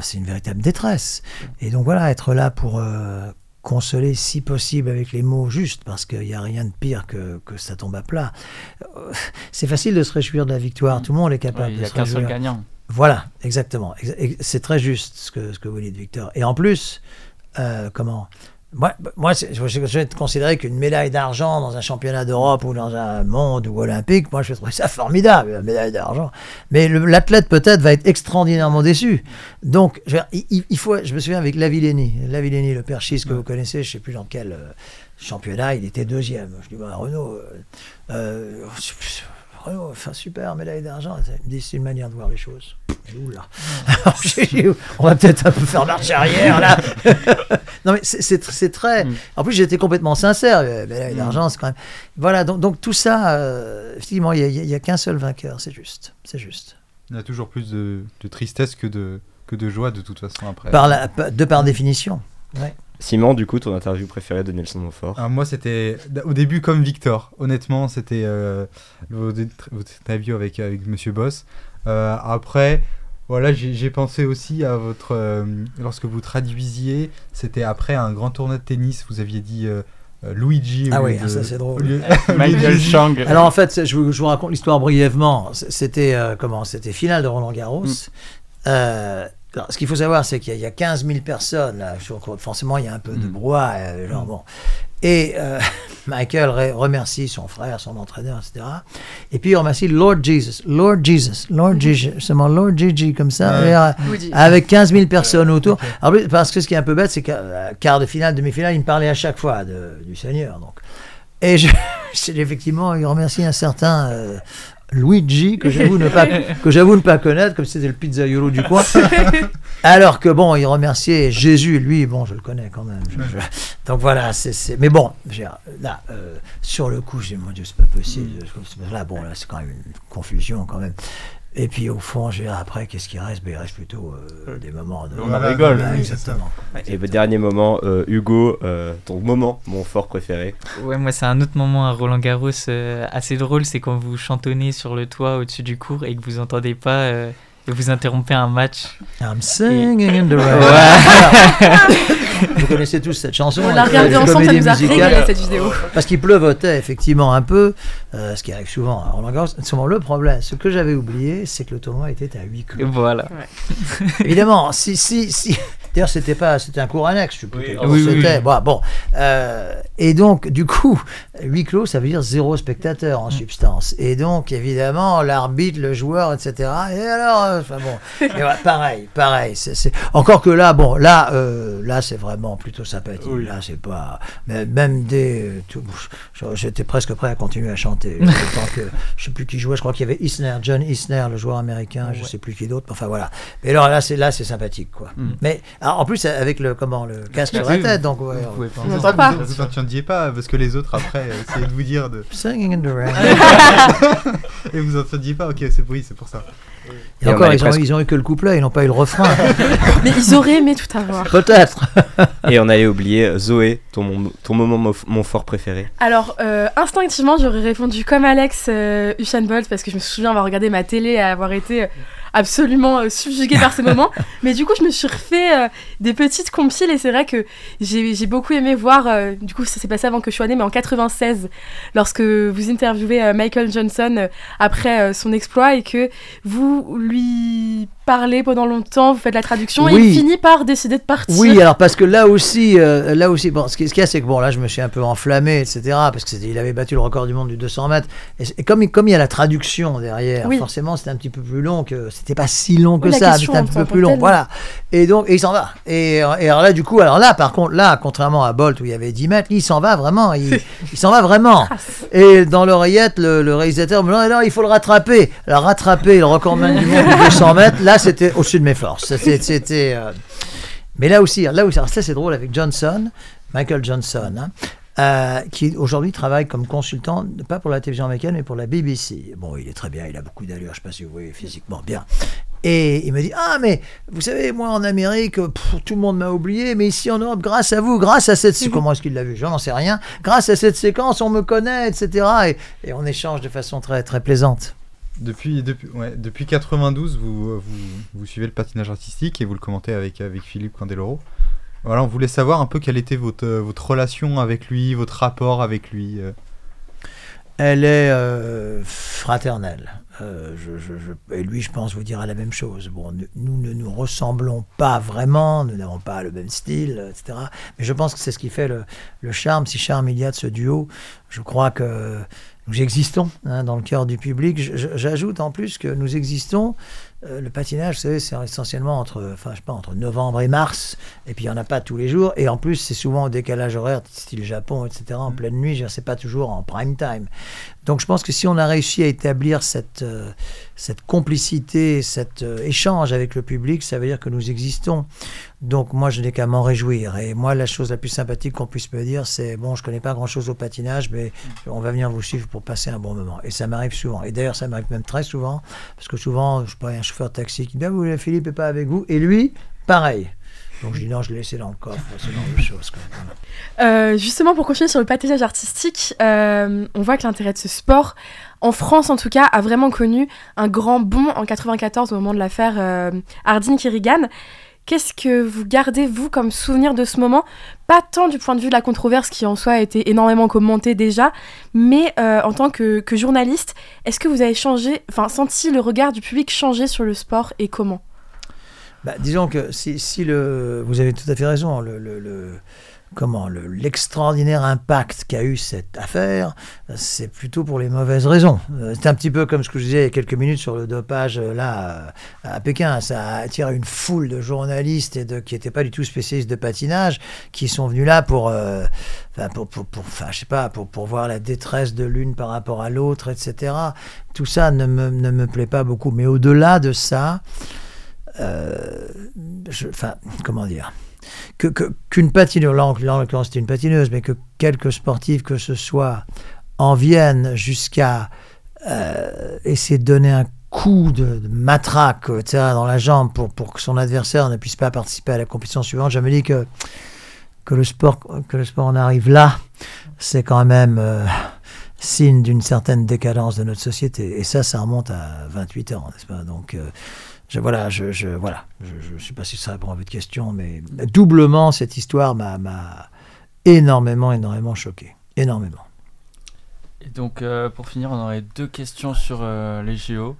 c'est une véritable détresse. Et donc voilà, être là pour consoler si possible avec les mots justes, parce qu'il n'y a rien de pire que, que ça tombe à plat. Euh, C'est facile de se réjouir de la victoire, tout le monde est capable Il de n'y a se qu'un seul réjouir. gagnant. Voilà, exactement. Exa- ex- C'est très juste ce que, ce que vous dites, Victor. Et en plus, euh, comment? Moi, moi je, je, je vais considérer qu'une médaille d'argent dans un championnat d'Europe ou dans un monde ou olympique, moi je vais trouver ça formidable, la médaille d'argent. Mais l'athlète peut-être va être extraordinairement déçu. Donc, je, il, faut. Je me souviens avec Lavillenie, Lavillenie, le perchiste que vous connaissez, je ne sais plus dans quel euh, championnat, il était deuxième. Je dis, bah, Renaud, euh, euh, Renaud, enfin, super, médaille d'argent. Me c'est une manière de voir les choses. Oula. On va peut-être un peu faire marche arrière là. non mais c'est- très. Mm. En plus j'étais complètement sincère. Médaille d'argent, c'est quand même. Voilà. Donc, donc tout ça, euh, effectivement, il n'y a, qu'un seul vainqueur. C'est juste. C'est juste. Il y a toujours plus de, de tristesse que de, que de joie de toute façon après. Par la, de par définition. Ouais. Simon, du coup, ton interview préférée de Nelson Montfort Ah, moi, c'était au début comme Victor. Honnêtement, c'était euh, votre interview avec, avec Monsieur Boss. Euh, après, voilà, j'ai pensé aussi à votre. euh, lorsque vous traduisiez, c'était après un grand tournoi de tennis, vous aviez dit Luigi. Ah oui, de- ça c'est drôle. lieu- Michael. Chang. Alors en fait, je vous, je vous raconte l'histoire brièvement. C'était euh, comment? C'était finale de Roland Garros. Mm. Alors, ce qu'il faut savoir, c'est qu'il y, a- il y a 15 000 personnes. Là, forcément, il y a un peu de Mm. brouhaha. euh, genre, bon. Et euh, Michael re- remercie son frère, son entraîneur, etc. Et puis il remercie Lord Jesus. Lord Jesus. Lord Jesus. Seulement Lord Gigi, comme ça. Ouais. Euh, avec 15 000 personnes autour. En plus, parce que ce qui est un peu bête, c'est qu'à quart de finale, demi-finale, il me parlait à chaque fois de- du Seigneur. Donc. Et je, effectivement, il remercie un certain euh, Luigi, que j'avoue ne, pas, que j'avoue ne pas connaître, comme si c'était le pizzaiolo du coin. Alors que bon, il remerciait Jésus, lui, bon, je le connais quand même. Je- je- donc voilà, c'est, mais bon, là, euh, sur le coup, j'ai dit, mon Dieu, c'est pas possible. Là, bon, là, c'est quand même une confusion quand même. Et puis au fond, j'ai après, qu'est-ce qui reste? Ben, Il reste plutôt euh, des moments de. On en Voilà, rigole. Voilà, exactement. Et le dernier moment, euh, Hugo, euh, ton moment, mon fort préféré Ouais, moi, c'est un autre moment à Roland Garros euh, assez drôle, c'est quand vous chantonnez sur le toit au-dessus du cours et que vous entendez pas euh, et vous interrompez un match. I'm singing in the rain. Ouais. Vous connaissez tous cette chanson. On une l'a regardé ensemble, ça nous a régalé cette vidéo. Parce qu'il pleuvotait effectivement un peu, euh, ce qui arrive souvent à Roland Garros. Souvent, le problème, ce que j'avais oublié, c'est que le tournoi était à huis clos. voilà. Évidemment, si, si, si. D'ailleurs, c'était pas, c'était un cours annexe, je plus Oui, oui, c'était. oui. Bon, bon. Euh, et donc, du coup, huis clos, ça veut dire zéro spectateur en substance. Et donc, évidemment, l'arbitre, le joueur, etc. Et alors, euh, enfin bon, et voilà, pareil, pareil. c'est Encore que là, bon, là, euh, là, c'est vraiment plutôt sympathique. Oui. Là, c'est pas, mais même des, tout- je- j'étais presque prêt à continuer à chanter. Tant que, je sais plus qui jouait, je crois qu'il y avait Isner, John Isner, le joueur américain, je Ouais. sais plus qui d'autre. Enfin voilà. Mais alors là, c'est là, c'est sympathique, quoi. Mm. Mais alors, en plus avec le comment le casque sur la tête, donc ouais, Vous pouvez pas. Que pas. Vous, vous entendiez pas parce que les autres après euh, essayaient de vous dire de... Singing in the rain. et vous entendiez pas. Ok, c'est oui, c'est pour ça. Et encore, ils ont, presque- ils ont eu que le couplet, ils n'ont pas eu le refrain. Mais ils auraient aimé tout avoir. Peut-être. Et on allait oublier euh, Zoé, ton, mon, ton moment mo- mon fort préféré. Alors, euh, instinctivement, j'aurais répondu comme Alex euh, Usain Bolt parce que je me souviens avoir regardé ma télé et avoir été euh, absolument euh, subjuguée par ces moments. Mais du coup, je me suis refait euh, des petites compiles et c'est vrai que j'ai beaucoup aimé voir. euh, du coup, ça s'est passé avant que je sois née, mais en 96, lorsque vous interviewez Michael Johnson après son exploit et que vous lui parlez pendant longtemps, vous faites la traduction et il finit par décider de partir. Oui, alors parce que là aussi, euh, là aussi, bon, ce qui- ce qu'il y a, c'est que bon, là, je me suis un peu enflammé, etc. Parce que c'était- il avait battu le record du monde du 200 mètres. Et, comme, il- comme il y a la traduction derrière, Oui. forcément, c'était un petit peu plus long que c'était pas si long que Oui, ça, c'était un petit peu plus long. Voilà. Et donc, et il s'en va. Et, et alors là, du coup, alors là, par contre, là, contrairement à Bolt où il y avait 10 mètres, lui, il s'en va vraiment. Il, il s'en va vraiment. Et dans l'oreillette, le, le réalisateur me dit non, il faut le rattraper. Alors rattraper le recordman du monde du 200 mètres, là c'était au-dessus de mes forces. C'était, euh, Mais là aussi, là aussi, ça c'est drôle avec Johnson, Michael Johnson, hein, euh, qui aujourd'hui travaille comme consultant, pas pour la télévision américaine, mais pour la BBC. Bon, il est très bien, il a beaucoup d'allure, je sais pas si vous voyez physiquement bien. Et il me dit Ah, mais vous savez, moi en Amérique, pff, tout le monde m'a oublié, mais ici en Europe, grâce à vous, grâce à cette. Comment est-ce qu'il l'a vu? Je n'en sais rien. Grâce à cette séquence, on me connaît, etc. Et, et on échange de façon très, très plaisante. Depuis, depuis, ouais, depuis 92, vous, vous, vous suivez le patinage artistique et vous le commentez avec, avec Philippe Candeloro. Voilà, on voulait savoir un peu quelle était votre, votre relation avec lui, votre rapport avec lui. euh. Elle est euh, fraternelle. Euh, et lui, je pense, vous dira la même chose. Bon, nous, ne nous ressemblons pas vraiment, nous n'avons pas le même style, etc. Mais je pense que c'est ce qui fait le, le charme, si charme il y a de ce duo. Je crois que nous existons hein, dans le cœur du public. J'ajoute en plus que nous existons euh, le patinage, c'est essentiellement entre, enfin, je sais pas, entre novembre et mars, et puis il n'y en a pas tous les jours, et en plus, c'est souvent au décalage horaire, style Japon, etc., en pleine nuit, je c'est pas toujours en prime time. Donc je pense que si on a réussi à établir cette, euh, cette complicité, cet euh, échange avec le public, ça veut dire que nous existons. Donc moi, je n'ai qu'à m'en réjouir. Et moi, la chose la plus sympathique qu'on puisse me dire, c'est, bon, je connais pas grand-chose au patinage, mais on va venir vous suivre pour passer un bon moment. Et ça m'arrive souvent. Et d'ailleurs, ça m'arrive même très souvent, parce que souvent, je sais pas, un chauffeur de taxi qui dit, ah, vous, Philippe n'est pas avec vous. Et lui, pareil. Donc je dis non, je l'ai laissé dans le coffre, ce genre de choses. quoi. Voilà. Euh, justement, pour continuer sur le patinage artistique, euh, on voit que l'intérêt de ce sport, en France en tout cas, a vraiment connu un grand bond en 94 au moment de l'affaire euh, Hardin-Kirigan. Qu'est-ce que vous gardez, vous, comme souvenir de ce moment? Pas tant du point de vue de la controverse qui en soi a été énormément commentée déjà, mais euh, en tant que, journaliste, est-ce que vous avez changé, enfin senti le regard du public changer sur le sport et comment? Bah, disons que si, le, vous avez tout à fait raison, le- le- comment le- l'extraordinaire impact qu'a eu cette affaire, c'est plutôt pour les mauvaises raisons. Euh, C'est un petit peu comme ce que je disais il y a quelques minutes sur le dopage euh, là euh, à Pékin. Ça a attiré une foule de journalistes et de, qui n'étaient pas du tout spécialistes de patinage, qui sont venus là pour, euh, pour, pour, enfin, je sais pas, pour, pour voir la détresse de l'une par rapport à l'autre, etc. Tout ça ne me, ne me plaît pas beaucoup. Mais au-delà de ça, je- enfin, comment dire? Que, qu'une patineuse, là en l'occurrence c'était une patineuse, mais que quelques sportifs que ce soit en viennent jusqu'à euh, essayer de donner un coup de, de matraque dans la jambe pour, pour que son adversaire ne puisse pas participer à la compétition suivante, je me dis que, que, le, sport, que le sport en arrive là, c'est quand même euh, signe d'une certaine décadence de notre société. Et ça, ça remonte à 28 ans, n'est-ce pas? Donc, euh, je, voilà, je, je, voilà, je ne sais pas si ça répond à votre question, mais doublement, cette histoire m'a, m'a énormément, énormément choqué. Énormément. Et donc, euh, pour finir, on aurait deux questions sur euh, les JO.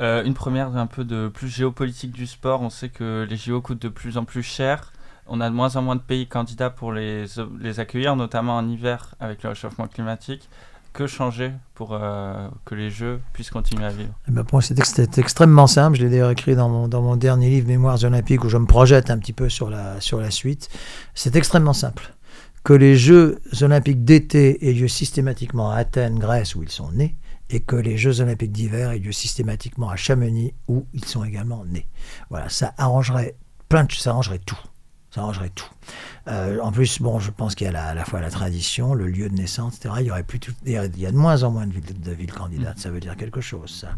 Euh, une première, un peu de plus géopolitique du sport. On sait que les JO coûtent de plus en plus cher. On a de moins en moins de pays candidats pour les, les accueillir, notamment en hiver avec le réchauffement climatique. Que changer pour euh, que les Jeux puissent continuer à vivre? Eh ben, pour moi, c'est ex- c'est extrêmement simple. Je l'ai d'ailleurs écrit dans mon, dernier livre, Mémoires olympiques, où je me projette un petit peu sur la, sur la suite. C'est extrêmement simple. Que les Jeux olympiques d'été aient lieu systématiquement à Athènes, Grèce, où ils sont nés, et que les Jeux olympiques d'hiver aient lieu systématiquement à Chamonix, où ils sont également nés. Voilà, ça arrangerait plein de, ça arrangerait tout. Ça arrangerait tout. Euh, en plus, bon, je pense qu'il y a la- à la fois la tradition, le lieu de naissance, etc. Il y aurait plus tout- il y a de moins en moins de villes, de villes candidates. Ça veut dire quelque chose, ça.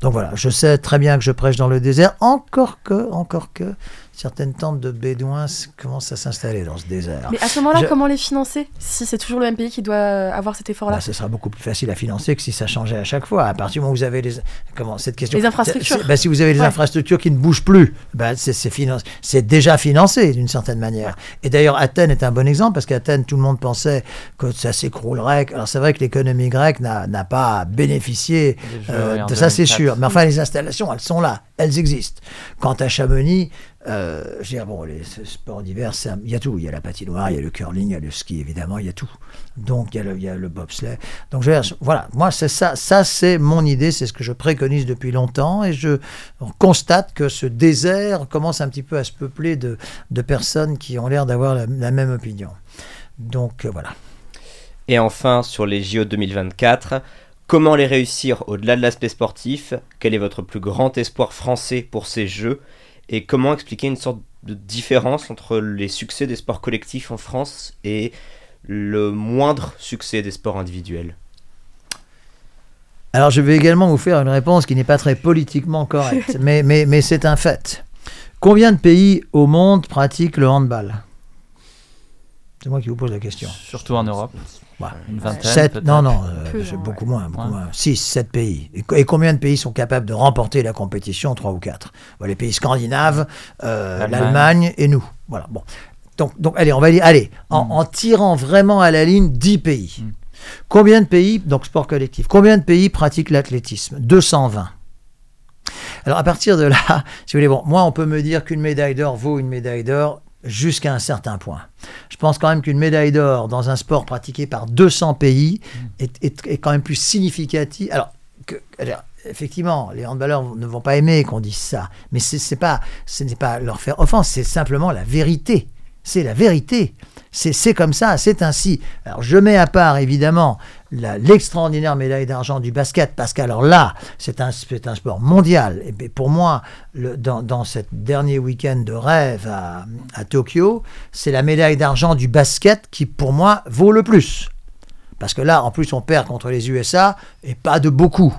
Donc voilà, je sais très bien que je prêche dans le désert, encore que, encore que, certaines tentes de bédouins commencent à s'installer dans ce désert. Mais à ce moment-là, Je- comment les financer Si c'est toujours le même pays qui doit euh, avoir cet effort-là? Bah, ce sera beaucoup plus facile à financer que si ça changeait à chaque fois. À partir du moment où vous avez les, comment, cette question. Les infrastructures. Bah, si vous avez les Ouais. infrastructures qui ne bougent plus, bah, c'est, c'est, finan- c'est déjà financé d'une certaine manière. Et d'ailleurs, Athènes est un bon exemple parce qu'Athènes, tout le monde pensait que ça s'écroulerait. Alors c'est vrai que l'économie grecque n'a, pas bénéficié euh, de ça, c'est 2004. sûr. Mais enfin, les installations, elles sont là, elles existent. Quant à Chamonix, euh, je veux dire, bon, les sports d'hiver, il y a tout. Il y a la patinoire, il y a le curling, il y a le ski, évidemment, il y a tout. Donc, il y a le, il bobsleigh. Donc, voilà, moi, ça, c'est mon idée, c'est ce que je préconise depuis longtemps. Et je constate que ce désert commence un petit peu à se peupler de, personnes qui ont l'air d'avoir la, la même opinion. Donc, euh, voilà. Et enfin, sur les JO 2024, comment les réussir au-delà de l'aspect sportif? Quel est votre plus grand espoir français pour ces Jeux? Et comment expliquer une sorte de différence entre les succès des sports collectifs en France et le moindre succès des sports individuels? Alors, je vais également vous faire une réponse qui n'est pas très politiquement correcte, mais, mais, mais c'est un fait. Combien de pays au monde pratiquent le handball? C'est moi qui vous pose la question. Surtout en Europe. Ouais. Une vingtaine. Sept, non, non, euh, beaucoup ouais. moins, beaucoup Ouais. moins. 6, 7 pays. Et, co- et combien de pays sont capables de remporter la compétition? 3 ou 4 Les pays scandinaves, euh, L'Allemagne. et nous. Voilà, bon. Donc, donc allez, on va dire, allez, en, Mm. en tirant vraiment à la ligne 10 pays. Mm. Combien de pays, donc sport collectif, combien de pays pratiquent l'athlétisme? 220. Alors à partir de là, si vous voulez, bon, moi on peut me dire qu'une médaille d'or vaut une médaille d'or jusqu'à un certain point. Je pense quand même qu'une médaille d'or dans un sport pratiqué par 200 pays est, est- est quand même plus significative. Alors, que, alors, effectivement, les handballeurs ne vont pas aimer qu'on dise ça, mais c'est c'est pas, ce n'est pas leur faire offense, c'est simplement la vérité. C'est la vérité. C'est c'est comme ça, c'est ainsi. Alors je mets à part évidemment l'extraordinaire médaille d'argent du basket, parce qu'alors là, c'est un, c'est un sport mondial. Et bien, pour moi, le- dans, dans ce dernier week-end de rêve à, à Tokyo, c'est la médaille d'argent du basket qui, pour moi, vaut le plus. Parce que là, en plus, on perd contre les USA, et pas de beaucoup.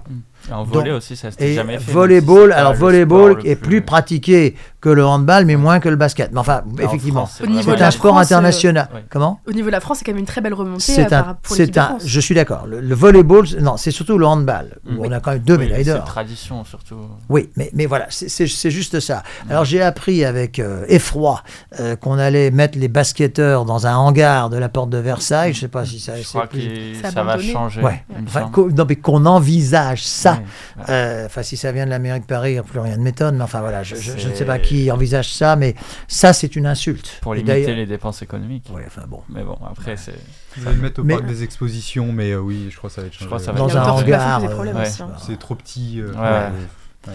Et en Donc- volley aussi, ça s'était jamais fait. volleyball, alors volleyball est plus pratiqué que le handball, mais moins que le basket. Mais enfin, Mais effectivement, France, c'est c'est un sport France, euh, international. ouais. Comment Au niveau de la France, c'est quand même une très belle remontée c'est euh, un, pour c'est je suis d'accord. Le, le volleyball, non, c'est surtout le handball où on a quand même deux Oui, médailles C'est d'or. une tradition surtout. Oui, mais, mais voilà, c'est- c'est c'est juste ça. Alors j'ai appris avec euh, effroi euh, qu'on allait mettre les basketteurs dans un hangar de la porte de Versailles. Je sais pas si ça. Je c'est crois plus- que C'est ça va changer. Ouais. Enfin, qu'on envisage ça. Ouais. Euh, Enfin, si ça vient de la mairie de Paris, plus rien ne m'étonne. Mais enfin, voilà, je, je- je ne sais C'est- pas qui envisage ça, mais ça, c'est une insulte. Pour limiter les dépenses économiques. Ouais, enfin bon. Mais bon, après, c'est. Vous allez le mettre au Mais- parc des expositions, mais euh, oui, je crois que ça va être changé. crois que ça va Dans un hangar. euh, ouais. hein. C'est trop petit. euh, Ouais.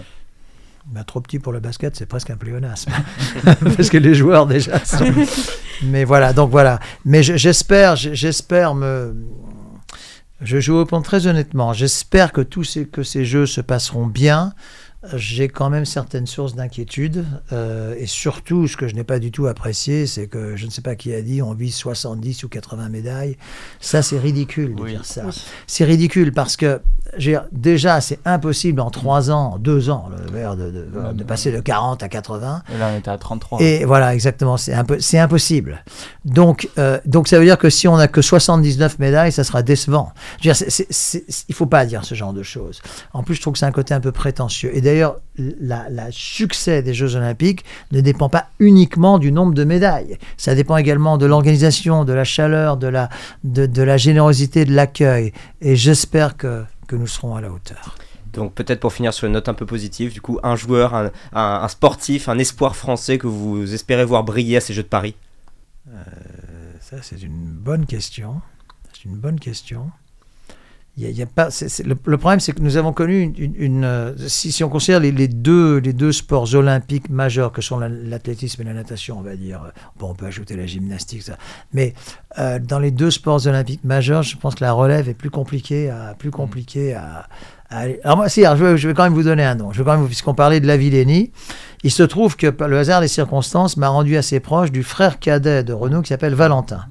Ben, trop petit pour le basket, c'est presque un pléonasme. Parce que les joueurs déjà sont... Mais voilà, donc voilà. Mais je- j'espère, j'espère me... Je joue au point très honnêtement. J'espère que tous ces, que ces jeux se passeront bien. J'ai quand même certaines sources d'inquiétude. euh, et surtout, ce que je n'ai pas du tout apprécié, c'est que je ne sais pas qui a dit on vise 70 ou 80 médailles. Ça, c'est ridicule de Oui. dire ça. Oui. C'est ridicule parce que déjà, c'est impossible en 3 ans, en 2 ans, le de, passer de 40 à 80. Et là, on était à 33. Et voilà, exactement, c'est impossible. Donc, euh, donc ça veut dire que si on n'a que 79 médailles, ça sera décevant. Je veux dire, il faut pas dire ce genre de choses. En plus, je trouve que c'est un côté un peu prétentieux. Et d'ailleurs, la succès des Jeux Olympiques ne dépend pas uniquement du nombre de médailles. Ça dépend également de l'organisation, de la chaleur, de la, de, de la générosité, de l'accueil. Et j'espère que, que nous serons à la hauteur. Donc peut-être pour finir sur une note un peu positive, du coup, un joueur, un, un- un sportif, un espoir français que vous espérez voir briller à ces Jeux de Paris? Ça, c'est une bonne question. C'est une bonne question. Le, problème, c'est que nous avons connu une. euh, si, on considère les, deux, les deux sports olympiques majeurs que sont la- l'athlétisme et la natation, on va dire. euh, Bon, on peut ajouter la gymnastique, ça. Mais euh, dans les deux sports olympiques majeurs, je pense que la relève est plus compliquée à. Plus compliquée à, Alors, moi, si, je, vais, je vais quand même vous donner un nom. Puisqu'on parlait de la Villénie, il se trouve que le hasard des circonstances m'a rendu assez proche du frère cadet de Renaud qui s'appelle Valentin,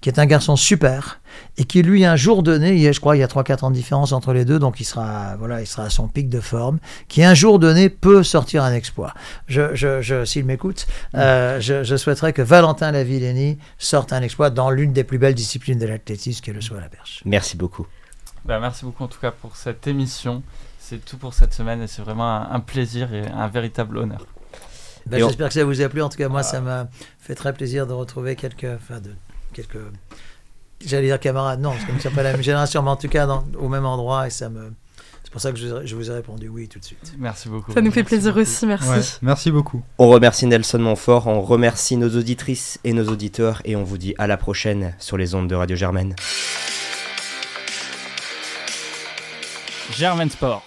qui est un garçon super et qui lui un jour donné, il y a, je crois il y a 3-4 ans de différence entre les deux, donc il sera voilà, il sera à son pic de forme, qui un jour donné peut sortir un exploit. Je, je, je- s'il m'écoute, euh, je, je souhaiterais que Valentin Lavillenie sorte un exploit dans l'une des plus belles disciplines de l'athlétisme, qui est le saut à la perche. Merci beaucoup. Bah, merci beaucoup en tout cas pour cette émission. C'est tout pour cette semaine et c'est vraiment un, un plaisir et un véritable honneur. Ben, on- J'espère que ça vous a plu. En tout cas, moi, ça m'a fait très plaisir de retrouver quelques, enfin, de quelques, j'allais dire camarades, non, parce que nous ne sommes pas la même génération, mais en tout cas dans- au même endroit, et ça me, c'est pour ça que je, je vous ai répondu oui tout de suite. Merci beaucoup. Ça nous fait Merci plaisir beaucoup. aussi, merci. Ouais, merci beaucoup. On remercie Nelson Montfort, on remercie nos auditrices et nos auditeurs et on vous dit à la prochaine sur les ondes de Radio Germaine. Germaine Sport.